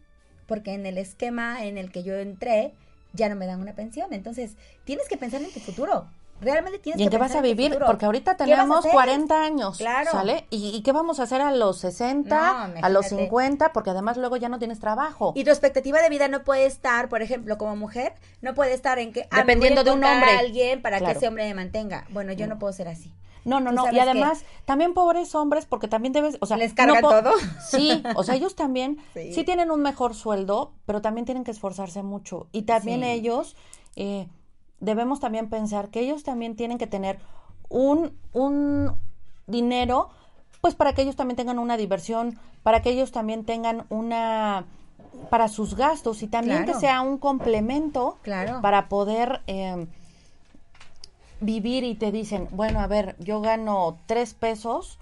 [SPEAKER 3] Porque en el esquema en el que yo entré, ya no me dan una pensión. Entonces, tienes que pensar en tu futuro. Realmente tienes
[SPEAKER 2] ¿Y en
[SPEAKER 3] que
[SPEAKER 2] qué vas
[SPEAKER 3] pensar
[SPEAKER 2] a
[SPEAKER 3] en tu
[SPEAKER 2] vivir?
[SPEAKER 3] futuro.
[SPEAKER 2] Porque ahorita
[SPEAKER 3] ¿Qué vas a
[SPEAKER 2] tenemos
[SPEAKER 3] hacer?
[SPEAKER 2] 40 años,
[SPEAKER 3] Claro.
[SPEAKER 2] ¿sale? ¿Y, y qué vamos a hacer a los 60,
[SPEAKER 3] No,
[SPEAKER 2] a los
[SPEAKER 3] imagínate.
[SPEAKER 2] 50? Porque además luego ya no tienes trabajo.
[SPEAKER 3] Y tu expectativa de vida no puede estar, por ejemplo, como mujer, no puede estar en que ah, me
[SPEAKER 2] Dependiendo
[SPEAKER 3] voy a
[SPEAKER 2] de un hombre.
[SPEAKER 3] a alguien para
[SPEAKER 2] Claro.
[SPEAKER 3] que ese hombre me mantenga. Bueno, yo no puedo ser así.
[SPEAKER 2] No, no, no. Y además, también pobres hombres, porque también debes, o sea,
[SPEAKER 3] ¿Les
[SPEAKER 2] no po-
[SPEAKER 3] todo?
[SPEAKER 2] Sí, o sea, ellos también
[SPEAKER 3] Sí.
[SPEAKER 2] sí. tienen un mejor sueldo, pero también tienen que esforzarse mucho. Y también
[SPEAKER 3] Sí.
[SPEAKER 2] ellos, eh, debemos también pensar que ellos también tienen que tener un, un dinero, pues para que ellos también tengan una diversión, para que ellos también tengan una para sus gastos y también
[SPEAKER 3] Claro.
[SPEAKER 2] que sea un complemento
[SPEAKER 3] Claro.
[SPEAKER 2] para poder eh, vivir y te dicen, bueno, a ver, yo gano tres pesos,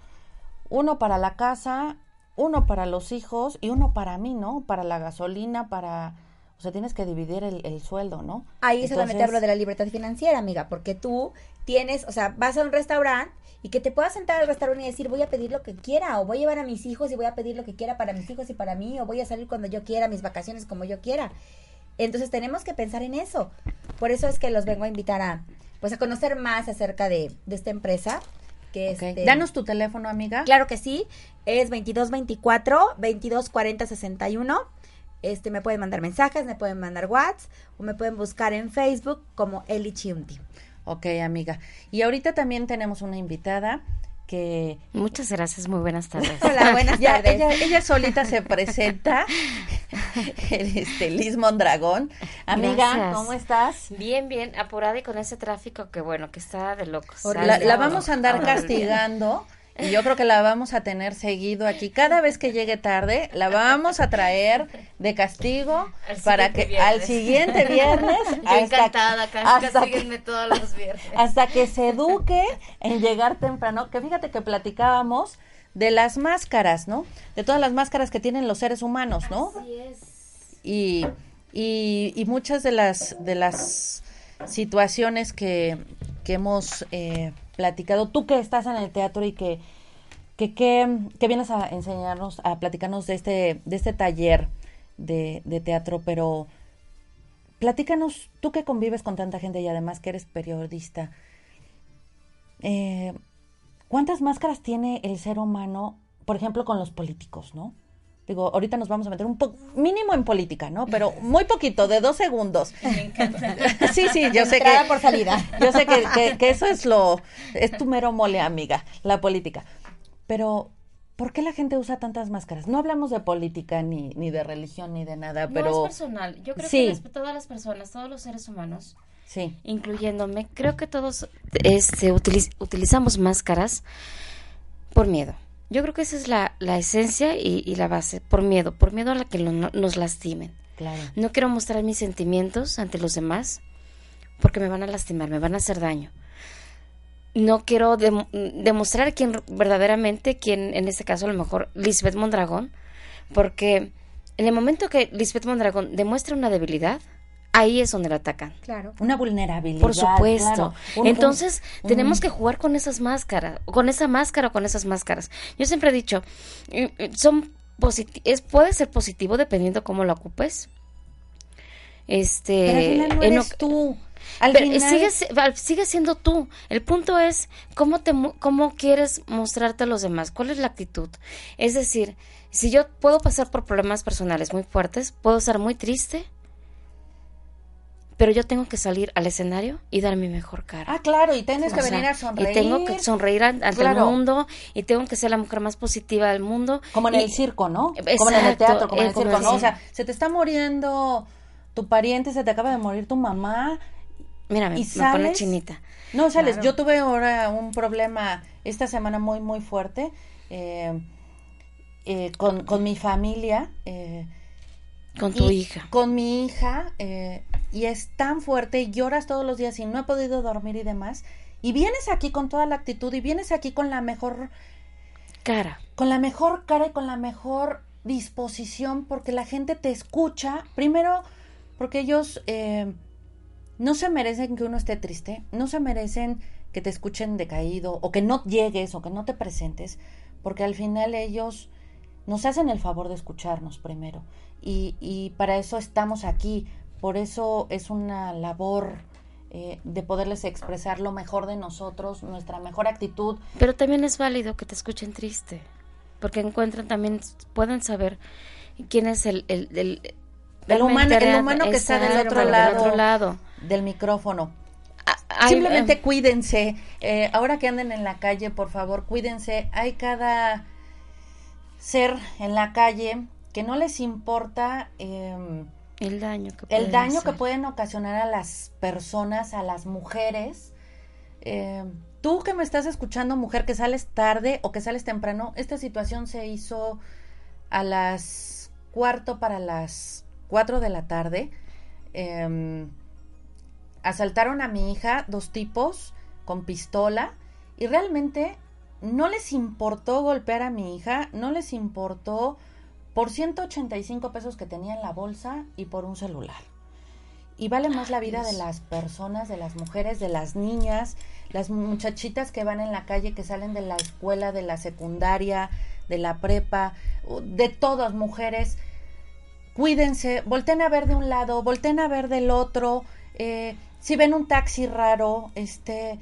[SPEAKER 2] uno para la casa, uno para los hijos y uno para mí, ¿no? Para la gasolina, para... O sea, tienes que dividir el, el sueldo, ¿no?
[SPEAKER 3] Ahí es donde te
[SPEAKER 2] Entonces,
[SPEAKER 3] hablo de la libertad financiera, amiga, porque tú tienes, o sea, vas a un restaurante y que te puedas sentar al restaurante y decir, voy a pedir lo que quiera, o voy a llevar a mis hijos y voy a pedir lo que quiera para mis hijos y para mí, o voy a salir cuando yo quiera, mis vacaciones como yo quiera. Entonces tenemos que pensar en eso. Por eso es que los vengo a invitar a, pues, a conocer más acerca de, de esta empresa. Que este,
[SPEAKER 2] Danos tu teléfono, amiga.
[SPEAKER 3] Claro que sí, es 2224 2240 61. Este, me pueden mandar mensajes, me pueden mandar WhatsApp o me pueden buscar en Facebook como Eli Chiunti.
[SPEAKER 2] Ok, amiga. Y ahorita también tenemos una invitada que
[SPEAKER 5] Muchas gracias, muy buenas tardes.
[SPEAKER 3] Hola, buenas
[SPEAKER 2] ya,
[SPEAKER 3] tardes.
[SPEAKER 2] ella, ella solita se presenta. este, Liz Mondragón. Amiga,
[SPEAKER 5] Gracias.
[SPEAKER 2] ¿cómo estás?
[SPEAKER 5] Bien, bien, apurada y con ese tráfico que bueno, que está de locos.
[SPEAKER 2] La, la vamos a andar castigando y yo creo que la vamos a tener seguido aquí. Cada vez que llegue tarde, la vamos a traer de castigo
[SPEAKER 5] Al
[SPEAKER 2] para que al siguiente viernes
[SPEAKER 5] Yo encantada, acá,
[SPEAKER 2] hasta que-
[SPEAKER 5] todos los viernes.
[SPEAKER 2] hasta que se eduque en llegar temprano. Que fíjate que platicábamos de las máscaras, ¿no? De todas las máscaras que tienen los seres humanos, ¿no?
[SPEAKER 5] Así es.
[SPEAKER 2] y, y, y muchas de las de las situaciones que, que hemos eh, platicado, tú que estás en el teatro y que, que, que, que vienes a enseñarnos, a platicarnos de este, de este taller de, de teatro, pero platícanos, tú que convives con tanta gente y además que eres periodista, eh, ¿cuántas máscaras tiene el ser humano, por ejemplo, con los políticos, no? Digo, ahorita nos vamos a meter un poco, mínimo en política, ¿no? Pero muy poquito, de dos segundos.
[SPEAKER 3] Me encanta.
[SPEAKER 2] Sí, sí, yo sé
[SPEAKER 3] Entrada
[SPEAKER 2] que...
[SPEAKER 3] por salida.
[SPEAKER 2] Yo sé que, que- que eso es lo... Es tu mero mole, amiga, la política. Pero, ¿por qué la gente usa tantas máscaras? No hablamos de política, ni, ni de religión, ni de nada,
[SPEAKER 5] No
[SPEAKER 2] pero...
[SPEAKER 5] es personal. Yo creo
[SPEAKER 2] Sí.
[SPEAKER 5] que las- todas las personas, todos los seres humanos,
[SPEAKER 2] Sí,
[SPEAKER 5] incluyéndome, creo que todos este, utiliz- utilizamos máscaras por miedo. Yo creo que esa es la, la esencia y, y la base, por miedo, por miedo a la que lo- nos lastimen.
[SPEAKER 2] claro.
[SPEAKER 5] No quiero mostrar mis sentimientos ante los demás porque me van a lastimar, me van a hacer daño. No quiero dem- demostrar quién verdaderamente, quién en este caso a lo mejor Lisbeth Mondragón, porque en el momento que Lisbeth Mondragón demuestra una debilidad, ahí es donde la atacan.
[SPEAKER 3] Claro.
[SPEAKER 2] Una vulnerabilidad.
[SPEAKER 5] Por supuesto.
[SPEAKER 2] claro. Un-
[SPEAKER 5] Entonces,
[SPEAKER 2] un-
[SPEAKER 5] tenemos
[SPEAKER 2] un-
[SPEAKER 5] que jugar con esas máscaras, con esa máscara o con esas máscaras. Yo siempre he dicho, son es puede ser positivo dependiendo cómo lo ocupes. Este,
[SPEAKER 2] Pero al final no eres tú. Al
[SPEAKER 5] pero
[SPEAKER 2] final...
[SPEAKER 5] sigue, sigue siendo tú. El punto es cómo te mu- cómo quieres mostrarte a los demás, cuál es la actitud. Es decir, si yo puedo pasar por problemas personales muy fuertes, puedo estar muy triste, pero yo tengo que salir al escenario y dar mi mejor cara.
[SPEAKER 2] Ah, claro, y tienes que
[SPEAKER 5] sea,
[SPEAKER 2] venir a sonreír.
[SPEAKER 5] Y tengo que sonreír an- ante
[SPEAKER 2] Claro.
[SPEAKER 5] el mundo y tengo que ser la mujer más positiva del mundo.
[SPEAKER 2] Como en
[SPEAKER 5] Y-
[SPEAKER 2] el circo, ¿no? como en el teatro, como en el
[SPEAKER 5] como
[SPEAKER 2] circo, ¿no? O sea, se te está muriendo tu pariente, se te acaba de morir tu mamá.
[SPEAKER 5] Mira, me, pone chinita.
[SPEAKER 2] No, sales,
[SPEAKER 3] Claro.
[SPEAKER 2] yo tuve ahora un problema esta semana muy, muy fuerte eh, eh, con, con mi familia. eh,
[SPEAKER 5] Con tu
[SPEAKER 2] y
[SPEAKER 5] hija.
[SPEAKER 2] Con mi hija, eh, y es tan fuerte, y lloras todos los días y no he podido dormir y demás. Y vienes aquí con toda la actitud y vienes aquí con la mejor
[SPEAKER 5] Cara.
[SPEAKER 2] con la mejor cara y con la mejor disposición porque la gente te escucha. Primero, porque ellos eh, no se merecen que uno esté triste, no se merecen que te escuchen decaído o que no llegues o que no te presentes, porque al final ellos nos hacen el favor de escucharnos primero. Y, y para eso estamos aquí, por eso es una labor eh, de poderles expresar lo mejor de nosotros, nuestra mejor actitud,
[SPEAKER 5] Pero también es válido que te escuchen triste, porque encuentran también, pueden saber quién es el... El, el,
[SPEAKER 2] El humano- el humano que está del otro lado.
[SPEAKER 5] otro lado.
[SPEAKER 2] del micrófono.
[SPEAKER 5] Ah,
[SPEAKER 2] Simplemente
[SPEAKER 5] eh,
[SPEAKER 2] cuídense. Eh, ahora que anden en la calle, por favor, cuídense. Hay cada ser en la calle que no les importa eh,
[SPEAKER 5] el daño que
[SPEAKER 2] el
[SPEAKER 5] pueden
[SPEAKER 2] daño que pueden ocasionar a las personas, a las mujeres. Eh, tú que me estás escuchando, mujer, que sales tarde o que sales temprano, esta situación se hizo a las cuarto para las cuatro de la tarde. Em, asaltaron a mi hija dos tipos con pistola y realmente no les importó golpear a mi hija, no les importó por 185 pesos que tenía en la bolsa y por un celular. Y vale más la vida de las personas, de las mujeres, de las niñas, las muchachitas que van en la calle, que salen de la escuela, de la secundaria, de la prepa, de todas mujeres. Cuídense, volten a ver de un lado, volten a ver del otro. eh, si ven un taxi raro, este,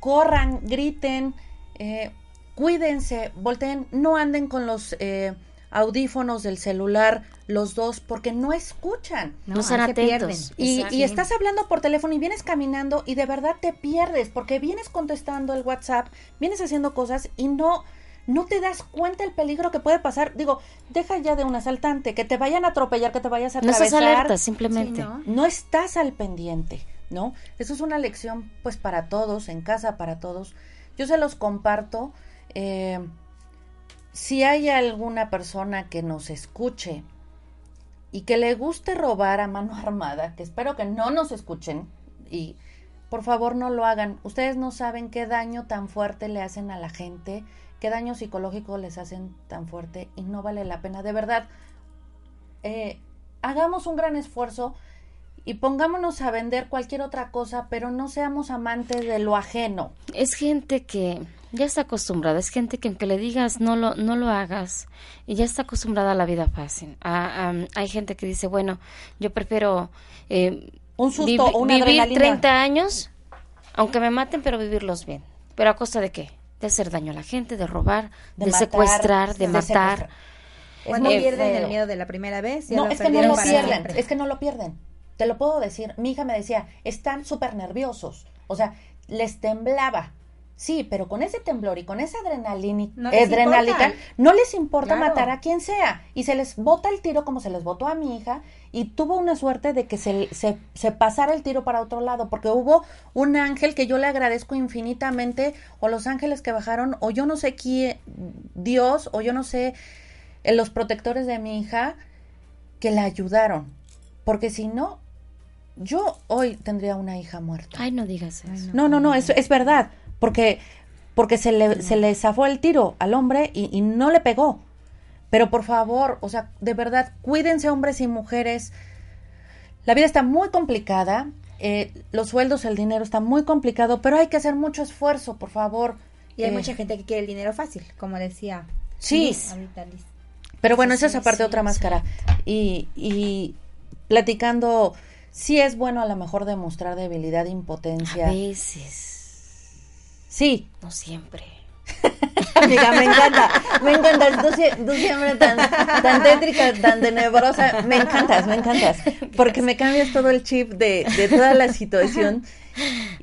[SPEAKER 2] corran, griten, eh, cuídense, volteen, no anden con los eh, audífonos del celular los dos porque no escuchan.
[SPEAKER 5] No
[SPEAKER 3] ahí se pierden.
[SPEAKER 2] Y, y estás hablando por teléfono y vienes caminando y de verdad te pierdes porque vienes contestando el WhatsApp, vienes haciendo cosas y no no te das cuenta el peligro que puede pasar. Digo, deja ya de un asaltante, que te vayan a atropellar, que te vayas a
[SPEAKER 5] No
[SPEAKER 2] atravesar.
[SPEAKER 5] estás alerta, simplemente.
[SPEAKER 3] Sí, ¿no?
[SPEAKER 2] No estás al pendiente, ¿no? Eso es una lección pues para todos, en casa para todos. Yo se los comparto. eh, si hay alguna persona que nos escuche y que le guste robar a mano armada, que espero que no nos escuchen y por favor no lo hagan. Ustedes no saben qué daño tan fuerte le hacen a la gente, qué daño psicológico les hacen tan fuerte y no vale la pena. De verdad, eh, hagamos un gran esfuerzo y pongámonos a vender cualquier otra cosa, pero no seamos amantes de lo ajeno.
[SPEAKER 5] Es gente que ya está acostumbrada, es gente que aunque le digas no lo, no lo hagas, y ya está acostumbrada a la vida fácil. A- a- hay gente que dice, bueno, yo prefiero eh,
[SPEAKER 2] Un susto
[SPEAKER 5] vivi-
[SPEAKER 2] o una
[SPEAKER 5] vivir
[SPEAKER 2] adrenalina.
[SPEAKER 5] 30 años, aunque me maten, pero vivirlos bien. ¿Pero a costa de qué? De hacer daño a la gente, de robar, de,
[SPEAKER 2] matar,
[SPEAKER 5] secuestrar, de, matar.
[SPEAKER 2] secuestrar. Es
[SPEAKER 3] Cuando
[SPEAKER 2] muy
[SPEAKER 3] pierden
[SPEAKER 2] feo.
[SPEAKER 3] el miedo de la primera vez, ya
[SPEAKER 2] No,
[SPEAKER 3] lo
[SPEAKER 2] es que no lo pierden,
[SPEAKER 3] siempre.
[SPEAKER 2] es que no lo pierden. Te lo puedo decir. Mi hija me decía, están súper nerviosos. O sea, les temblaba. Sí, pero con ese temblor y con esa adrenalina,
[SPEAKER 3] No les
[SPEAKER 2] adrenalina
[SPEAKER 3] importa.
[SPEAKER 2] no les importa
[SPEAKER 3] Claro.
[SPEAKER 2] matar a quien sea. Y se les bota el tiro como se les botó a mi hija. Y tuvo una suerte de que se, se, se pasara el tiro para otro lado. Porque hubo un ángel que yo le agradezco infinitamente. O los ángeles que bajaron. O yo no sé quién, Dios. O yo no sé, eh, los protectores de mi hija. Que la ayudaron. Porque si no, yo hoy tendría una hija muerta.
[SPEAKER 5] Ay, no digas eso.
[SPEAKER 2] No, no, no, es, es verdad, porque, porque se, le, se le zafó el tiro al hombre y, y no le pegó. Pero por favor, o sea, de verdad, cuídense hombres y mujeres. La vida está muy complicada, eh, los sueldos, el dinero está muy complicado, pero hay que hacer mucho esfuerzo, por favor.
[SPEAKER 3] Y hay
[SPEAKER 2] Eh,
[SPEAKER 3] mucha gente que quiere el dinero fácil, como decía
[SPEAKER 2] Sí.
[SPEAKER 3] Liz, ahorita Liz.
[SPEAKER 2] Pero bueno, esa
[SPEAKER 5] Sí,
[SPEAKER 2] es aparte
[SPEAKER 5] sí,
[SPEAKER 2] otra
[SPEAKER 5] sí.
[SPEAKER 2] máscara. Y, y platicando, sí es bueno a lo mejor demostrar debilidad,
[SPEAKER 5] A
[SPEAKER 2] impotencia.
[SPEAKER 5] veces,
[SPEAKER 2] Sí,
[SPEAKER 5] no siempre.
[SPEAKER 2] Amiga, me encanta, me encantas. Tú, siempre tan, tan tétrica, tan tenebrosa. Me encantas, me encantas. Porque me cambias todo el chip de, de toda la situación.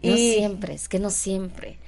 [SPEAKER 5] Y... No siempre, es que no siempre.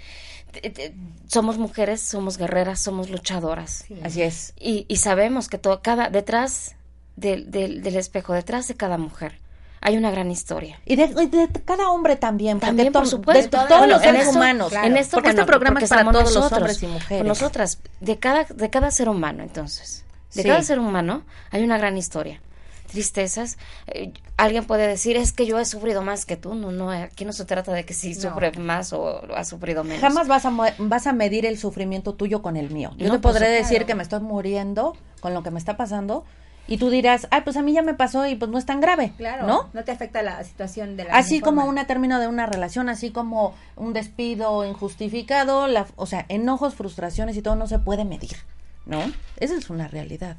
[SPEAKER 5] Somos mujeres, somos guerreras, somos luchadoras.
[SPEAKER 2] Así es.
[SPEAKER 5] Y, y sabemos que todo, cada, detrás del, del, del espejo, detrás de cada mujer, hay una gran historia.
[SPEAKER 2] Y de, cada hombre también.
[SPEAKER 5] También, por supuesto.
[SPEAKER 2] De todos los seres humanos.
[SPEAKER 5] En esto, porque este programa es para todos los hombres y mujeres. Nosotras, de cada, de cada ser humano, entonces. De cada ser humano hay una gran historia. Tristezas. Eh, alguien puede decir, es que yo he sufrido más que tú. No, no, aquí no se trata de que si sufre más o ha sufrido menos.
[SPEAKER 2] Jamás vas a, vas a medir el sufrimiento tuyo con el mío. Yo no, te podré pues, decir que me estoy muriendo con lo que me está pasando, y tú dirás, ay, pues a mí ya me pasó y pues no es tan grave.
[SPEAKER 3] Claro.
[SPEAKER 2] ¿No?
[SPEAKER 3] No te afecta la situación de la.
[SPEAKER 2] Así como un término de una relación, así como un despido injustificado, la, o sea, enojos, frustraciones y todo no se puede medir, ¿no? Esa es una realidad.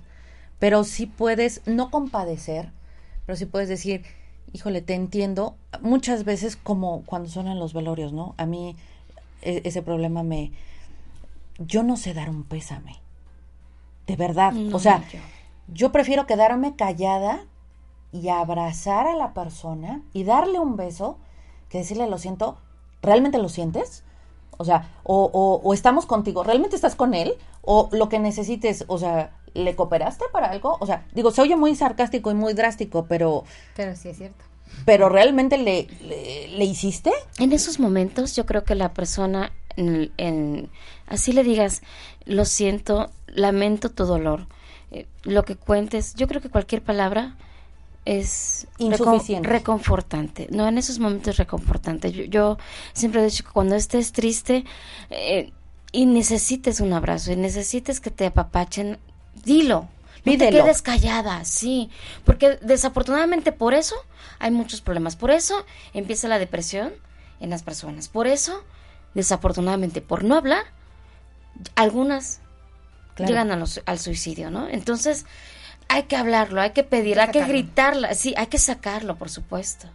[SPEAKER 2] Pero sí puedes no compadecer, pero sí puedes decir, híjole, te entiendo. Muchas veces, como cuando suenan los velorios, ¿no? A mí e, ese problema me. Yo no sé dar un pésame. De verdad. o sea yo prefiero quedarme callada y abrazar a la persona y darle un beso que decirle lo siento, ¿realmente lo sientes? O sea, o, o, estamos contigo, ¿realmente estás con él? O lo que necesites, o sea, ¿le cooperaste para algo? O sea, digo, se oye muy sarcástico y muy drástico, pero...
[SPEAKER 3] Pero sí es cierto.
[SPEAKER 2] ¿Pero realmente le, le, hiciste?
[SPEAKER 5] En esos momentos yo creo que la persona, en, así le digas, lo siento, lamento tu dolor, eh, lo que cuentes, yo creo que cualquier palabra es
[SPEAKER 2] Insuficiente.
[SPEAKER 5] reconfortante. No, en esos momentos es reconfortante. Yo, siempre he dicho que cuando estés triste eh, y necesites un abrazo y necesites que te apapachen, dilo. No te quedes callada, sí. Porque desafortunadamente por eso hay muchos problemas. Por eso empieza la depresión en las personas. Por eso, desafortunadamente, por no hablar, algunas llegan al suicidio, ¿no? Entonces, hay que hablarlo, hay que pedir, hay que, gritarlo, sí, hay que sacarlo, por supuesto.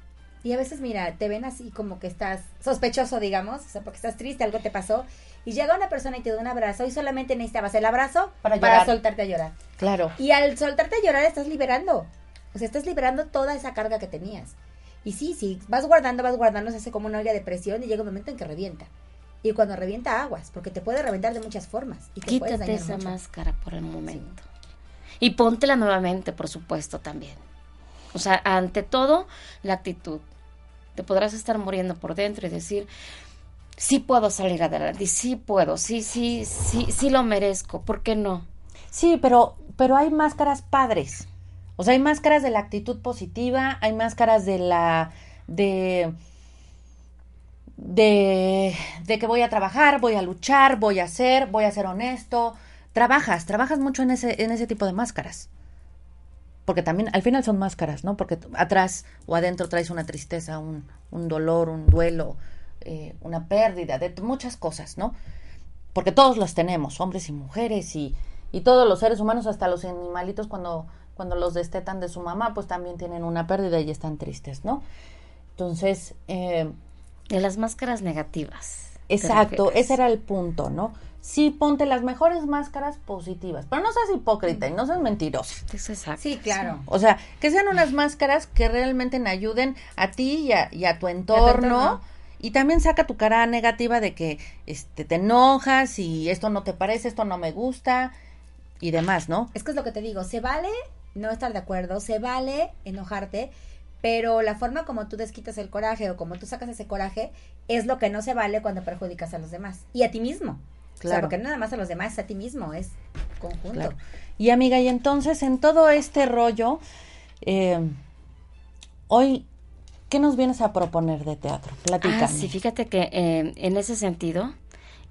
[SPEAKER 3] Y a veces, mira, te ven así como que estás sospechoso, digamos, o sea, porque estás triste, algo te pasó, y llega una persona y te da un abrazo y solamente necesitabas el abrazo para, para soltarte a llorar.
[SPEAKER 2] Claro.
[SPEAKER 3] Y al soltarte a llorar estás liberando, o sea, estás liberando toda esa carga que tenías. Y sí, sí, vas guardando, vas guardando, se hace como una olla de presión y llega un momento en que revienta. Y cuando revienta aguas, porque te puede reventar de muchas formas. Y te
[SPEAKER 5] Quítate esa máscara por el momento. Y póntela nuevamente, por supuesto, también. O sea, ante todo, la actitud. Te podrás estar muriendo por dentro y decir, sí puedo salir adelante, y sí puedo, sí, sí, sí, sí lo merezco, ¿por qué no?
[SPEAKER 2] Sí, pero, pero hay máscaras padres. O sea, hay máscaras de la actitud positiva, hay máscaras de la, de, de, de, que voy a trabajar, voy a luchar, voy a hacer, voy a ser honesto. Trabajas, trabajas mucho en ese, en ese tipo de máscaras. Porque también al final son máscaras, ¿no? Porque atrás o adentro traes una tristeza, un, un dolor, un duelo, eh, una pérdida, de muchas cosas, ¿no? Porque todos las tenemos, hombres y mujeres y, y todos los seres humanos, hasta los animalitos cuando, cuando los destetan de su mamá, pues también tienen una pérdida y están tristes, ¿no? Entonces, eh,
[SPEAKER 5] de las máscaras negativas.
[SPEAKER 2] Exacto, ese era el punto, ¿no? Sí, ponte las mejores máscaras positivas, pero no seas hipócrita y no seas mentirosa.
[SPEAKER 5] exacto.
[SPEAKER 3] Sí, claro.
[SPEAKER 2] O sea, que sean unas máscaras que realmente ayuden a ti y a, tu entorno. Y también saca tu cara negativa de que este, te enojas y esto no te parece, esto no me gusta y demás, ¿no?
[SPEAKER 3] Es que es lo que te digo, se vale no estar de acuerdo, se vale enojarte, pero la forma como tú desquitas el coraje o como tú sacas ese coraje es lo que no se vale cuando perjudicas a los demás y a ti mismo. Claro. O sea, porque no nada más a los demás, es a ti mismo, es conjunto.
[SPEAKER 2] Y amiga, y entonces en todo este rollo, eh, hoy, ¿qué nos vienes a proponer de teatro? Platícame. Ah,
[SPEAKER 5] sí, fíjate que eh, en ese sentido,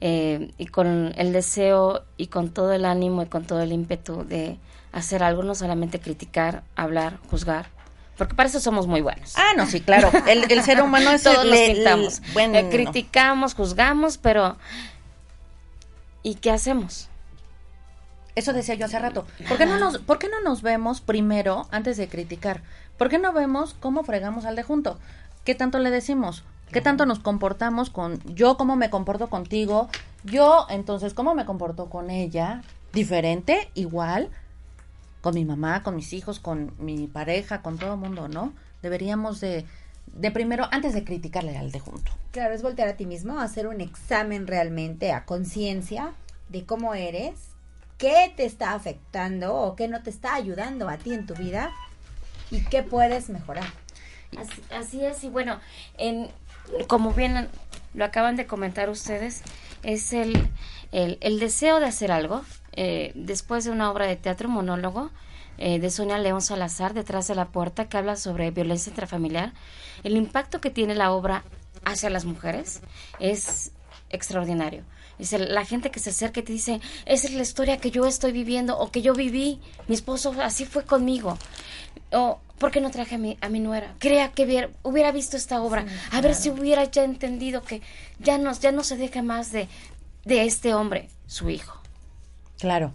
[SPEAKER 5] eh, y con el deseo y con todo el ánimo y con todo el ímpetu de hacer algo, no solamente criticar, hablar, juzgar, porque para eso somos muy buenos.
[SPEAKER 2] Ah, no, sí, claro. El, el ser humano es
[SPEAKER 5] Todos le, pintamos. bueno, eh, criticamos, juzgamos, pero ¿y qué hacemos?
[SPEAKER 2] Eso decía yo hace rato. ¿Por qué, no nos, ¿Por qué no nos vemos primero antes de criticar? ¿Por qué no vemos cómo fregamos al de junto? ¿Qué tanto le decimos? ¿Qué tanto nos comportamos con yo cómo me comporto contigo? Yo, entonces, ¿cómo me comporto con ella? Diferente, igual, con mi mamá, con mis hijos, con mi pareja, con todo el mundo, ¿no? Deberíamos de, de primero, antes de criticarle al de junto.
[SPEAKER 3] Claro, es voltear a ti mismo, hacer un examen realmente a conciencia de cómo eres, qué te está afectando o qué no te está ayudando a ti en tu vida y qué puedes mejorar.
[SPEAKER 5] Así, así es, y bueno, en, como bien lo acaban de comentar ustedes, es el, el, el deseo de hacer algo. Eh, después de una obra de teatro, monólogo, eh, de Sonia León Salazar, Detrás de la Puerta, que habla sobre violencia intrafamiliar, el impacto que tiene la obra hacia las mujeres es extraordinario. Es el- la gente que se acerca y te dice, esa es la historia que yo estoy viviendo o que yo viví, mi esposo así fue conmigo. O, ¿por qué no traje a mi, a mi nuera? Crea que hubiera, hubiera visto esta obra, a ver si hubiera ya entendido que ya no, ya no se deja más de, de este hombre, su hijo.
[SPEAKER 2] Claro.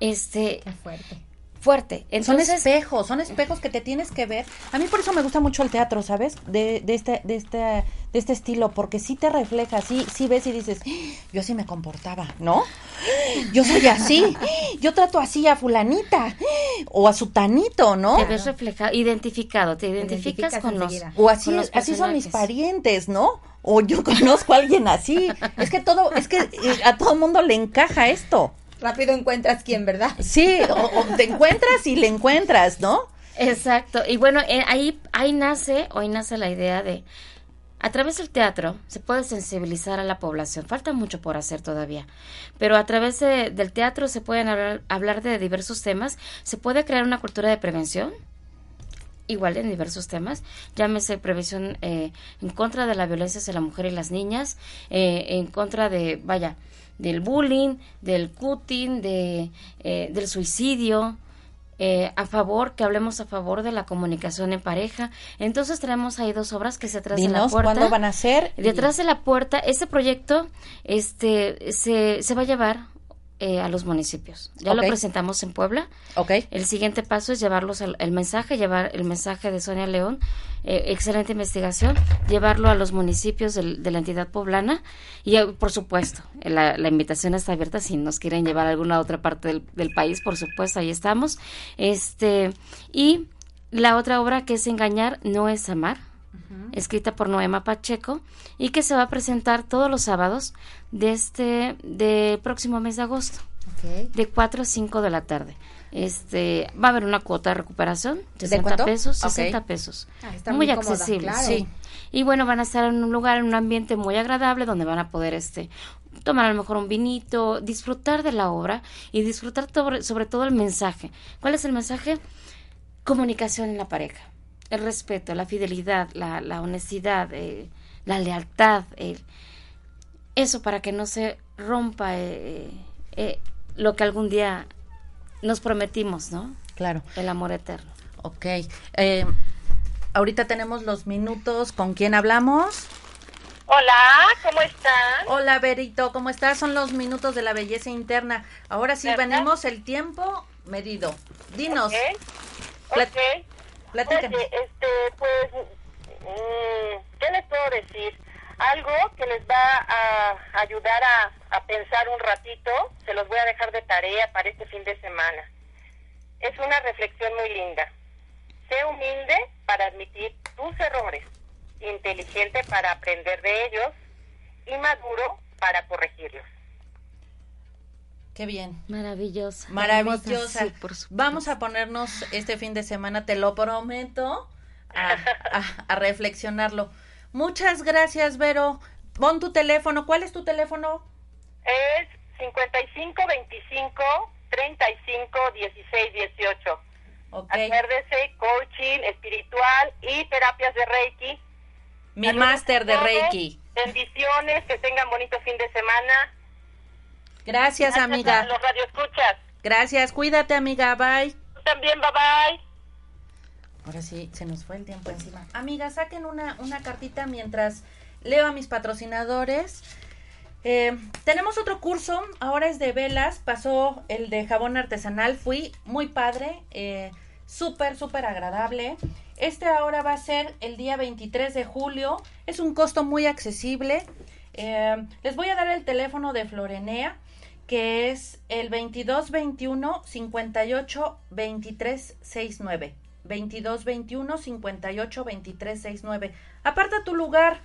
[SPEAKER 5] Este,
[SPEAKER 3] Qué fuerte.
[SPEAKER 5] Fuerte.
[SPEAKER 2] Son espejos, son espejos que te tienes que ver. A mí por eso me gusta mucho el teatro, ¿sabes? De, de este, de este, de este estilo, porque sí te refleja, sí, sí ves y dices, "Ah, yo así me comportaba, ¿no? Yo soy así, yo trato así a fulanita o a sutanito, ¿no?
[SPEAKER 5] te ves reflejado, identificado, te identificas
[SPEAKER 3] identificas
[SPEAKER 5] con los.
[SPEAKER 2] O así,
[SPEAKER 5] con los
[SPEAKER 2] así son mis parientes, ¿no? O yo conozco a alguien así. Es que todo, es que eh, a todo mundo le encaja esto.
[SPEAKER 3] Rápido encuentras quién, ¿verdad?
[SPEAKER 2] Sí, o, o te encuentras y le encuentras, ¿no?
[SPEAKER 5] Exacto. Y bueno, eh, ahí, ahí nace, hoy nace la idea de, a través del teatro se puede sensibilizar a la población. Falta mucho por hacer todavía. Pero a través de- del teatro se pueden hablar, hablar de diversos temas. Se puede crear una cultura de prevención. Igual en diversos temas, llámese prevención eh, en contra de la violencia hacia la mujer y las niñas, eh, en contra de, vaya, del bullying, del cutting, de, eh, del suicidio, eh, a favor, que hablemos a favor de la comunicación en pareja. Entonces tenemos ahí dos obras que se atrás de la
[SPEAKER 2] Dinos
[SPEAKER 5] puerta.
[SPEAKER 2] cuándo van a ser.
[SPEAKER 5] Detrás de la puerta, ese proyecto este, se, se va a llevar eh, a los municipios. Ya lo presentamos en Puebla.
[SPEAKER 2] Ok.
[SPEAKER 5] El siguiente paso es llevarlos al el mensaje, llevar el mensaje de Sonia León, eh, excelente investigación, llevarlo a los municipios del- de la entidad poblana y eh, por supuesto, eh, la, la invitación está abierta si nos quieren llevar a alguna otra parte del, del país, por supuesto, ahí estamos. Este y la otra obra que es Engañar no es amar, escrita por Noema Pacheco y que se va a presentar todos los sábados de este de próximo mes de agosto de 4 a 5 de la tarde. Este, va a haber una cuota de recuperación,
[SPEAKER 2] ¿De
[SPEAKER 5] 60
[SPEAKER 2] cuánto?
[SPEAKER 5] pesos,
[SPEAKER 2] Ok.
[SPEAKER 5] 60 pesos.
[SPEAKER 3] Ah, está
[SPEAKER 5] muy
[SPEAKER 3] muy cómoda,
[SPEAKER 5] accesible,
[SPEAKER 3] claro.
[SPEAKER 5] sí. Y bueno, van a estar en un lugar, en un ambiente muy agradable donde van a poder este tomar a lo mejor un vinito, disfrutar de la obra y disfrutar sobre, sobre todo el mensaje. ¿Cuál es el mensaje? Comunicación en la pareja, el respeto, la fidelidad, la, la honestidad, eh, la lealtad, el- eso para que no se rompa eh, eh, lo que algún día nos prometimos, ¿no?
[SPEAKER 2] Claro.
[SPEAKER 5] El amor eterno.
[SPEAKER 2] Ok. Eh, ahorita tenemos los minutos. ¿Con quién hablamos?
[SPEAKER 6] Hola, ¿cómo están?
[SPEAKER 2] Hola, Berito. ¿Cómo estás? Son los minutos de la belleza interna. Ahora sí,
[SPEAKER 6] ¿Verdad?
[SPEAKER 2] venimos el tiempo medido. Dinos,
[SPEAKER 6] ¿Ok?
[SPEAKER 2] Plat-
[SPEAKER 6] Ok.
[SPEAKER 2] Platícanos.
[SPEAKER 6] Este, pues, mm, ¿qué les puedo decir? Algo que les va a ayudar a, a pensar un ratito, se los voy a dejar de tarea para este fin de semana. Es una reflexión muy linda. Sé humilde para admitir tus errores, inteligente para aprender de ellos y maduro para corregirlos.
[SPEAKER 2] Qué bien.
[SPEAKER 5] Maravillosa.
[SPEAKER 2] Maravillosa.
[SPEAKER 5] Sí, por supuesto.
[SPEAKER 2] Vamos a ponernos este fin de semana, te lo prometo, a, a- a reflexionarlo. Muchas gracias, Vero. Pon tu teléfono. ¿Cuál es tu teléfono?
[SPEAKER 6] Es 55 25 35 16 18.
[SPEAKER 2] Ok.
[SPEAKER 6] Acuérdese, coaching espiritual y terapias de Reiki.
[SPEAKER 2] Mi máster de Reiki.
[SPEAKER 6] Bendiciones, que tengan bonito fin de semana.
[SPEAKER 2] Gracias,
[SPEAKER 6] Gracias
[SPEAKER 2] amiga.
[SPEAKER 6] a los radioescuchas.
[SPEAKER 2] Gracias. Cuídate, amiga. Bye.
[SPEAKER 6] Tú también, bye bye.
[SPEAKER 2] Ahora sí, se nos fue el tiempo encima. Amiga, saquen una, una cartita mientras leo a mis patrocinadores. Eh, tenemos otro curso, ahora es de velas, pasó el de jabón artesanal, fui muy padre, eh, súper, súper agradable. Este ahora va a ser el día 23 de julio, es un costo muy accesible. Eh, les voy a dar el teléfono de Florenea, que es el 2221 58 23 69. 2221 58 23 69. Aparta tu lugar.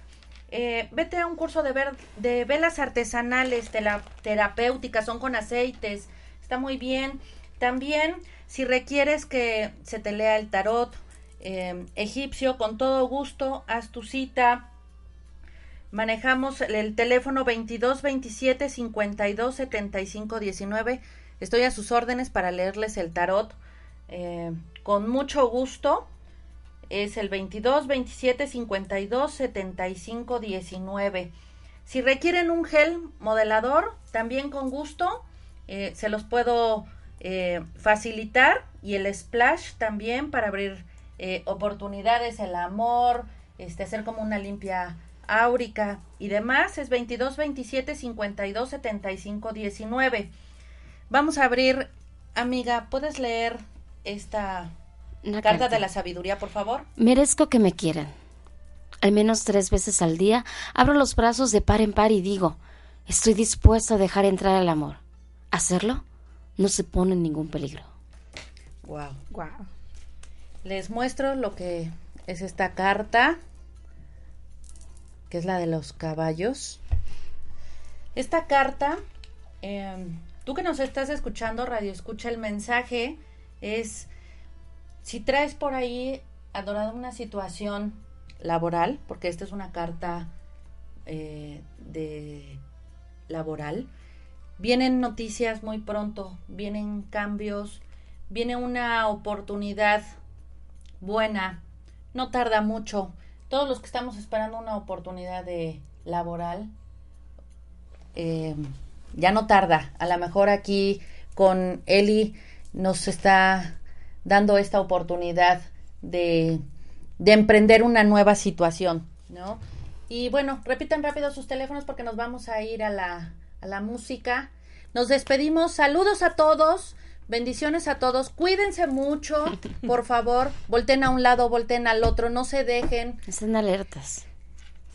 [SPEAKER 2] Eh, vete a un curso de, ver, de velas artesanales, terapéuticas, son con aceites, está muy bien. También, si requieres que se te lea el tarot eh, egipcio, con todo gusto, haz tu cita. Manejamos el teléfono 22 27 52 75 19. Estoy a sus órdenes para leerles el tarot. Eh, con mucho gusto es el 22 27 52 75 19. Si requieren un gel modelador, también con gusto eh, se los puedo eh, facilitar y el splash también para abrir oportunidades, el amor, este, hacer como una limpia áurica y demás es 22 27 52 75 19. Vamos a abrir, amiga, ¿puedes leer esta carta, de la sabiduría, por favor?
[SPEAKER 5] Merezco que me quieran. Al menos tres veces al día abro los brazos de par en par y digo, estoy dispuesto a dejar entrar el amor. Hacerlo no se pone en ningún peligro.
[SPEAKER 2] Wow. Wow. Les muestro lo que es esta carta, que es la de los caballos. Esta carta, em, tú que nos estás escuchando, radio, escucha el mensaje, es si traes por ahí, adorado, una situación laboral, porque esta es una carta eh, de laboral, vienen noticias muy pronto, vienen cambios, viene una oportunidad buena, no tarda mucho. Todos los que estamos esperando una oportunidad de laboral, eh, ya no tarda. A lo mejor aquí con Eli nos está dando esta oportunidad de, de emprender una nueva situación, ¿no? Y bueno, repitan rápido sus teléfonos porque nos vamos a ir a la, a la música. Nos despedimos. Saludos a todos. Bendiciones a todos. Cuídense mucho, por favor. Volten a un lado, volten al otro. No se dejen.
[SPEAKER 5] Estén alertas.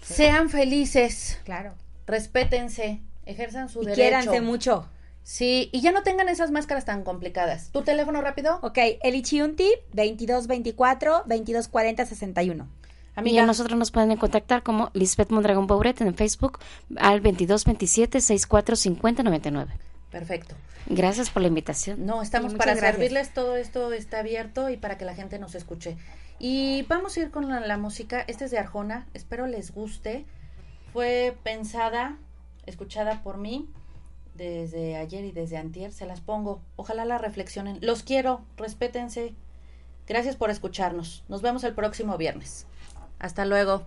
[SPEAKER 2] Sean felices.
[SPEAKER 3] Claro.
[SPEAKER 2] Respétense. Ejerzan su
[SPEAKER 3] y
[SPEAKER 2] derecho.
[SPEAKER 3] Quiéranse mucho.
[SPEAKER 2] Sí, y ya no tengan esas máscaras tan complicadas. ¿Tu teléfono rápido?
[SPEAKER 3] Ok, Eli Chiunti, 2224 2240 61.
[SPEAKER 5] Amiga. Y a nosotros nos pueden contactar como Lisbeth Mondragón Pauret en Facebook al 2227 645099.
[SPEAKER 2] Perfecto.
[SPEAKER 5] Gracias por la invitación.
[SPEAKER 2] No, estamos para servirles, todo esto está abierto y para que la gente nos escuche. Y vamos a ir con la, música, este es de Arjona, espero les guste. Fue pensada, escuchada por mí desde ayer y desde antier, se las pongo. Ojalá la reflexionen. Los quiero, respétense. Gracias por escucharnos. Nos vemos el próximo viernes. Hasta luego.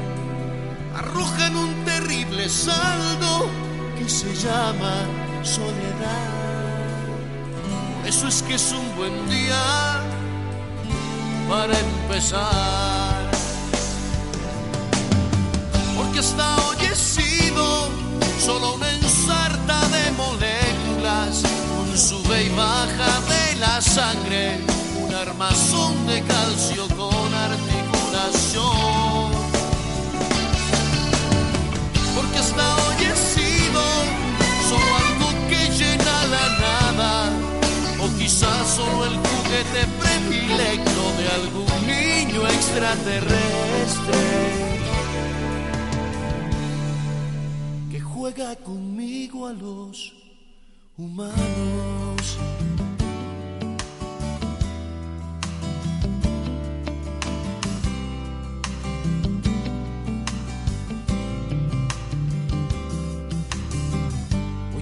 [SPEAKER 7] arrojan un terrible saldo que se llama soledad. Eso es que es un buen día para empezar. Porque hasta hoy solo una ensarta de moléculas, un sube y baja de la sangre, un armazón de calcio con articulación. Porque hasta hoy he sido solo algo que llena la nada, o quizás solo el juguete predilecto de algún niño extraterrestre que juega conmigo a los humanos.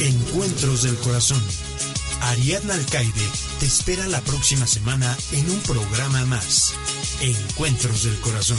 [SPEAKER 1] Encuentros del Corazón. Ariadna Alcaide te espera la próxima semana en un programa más. Encuentros del Corazón.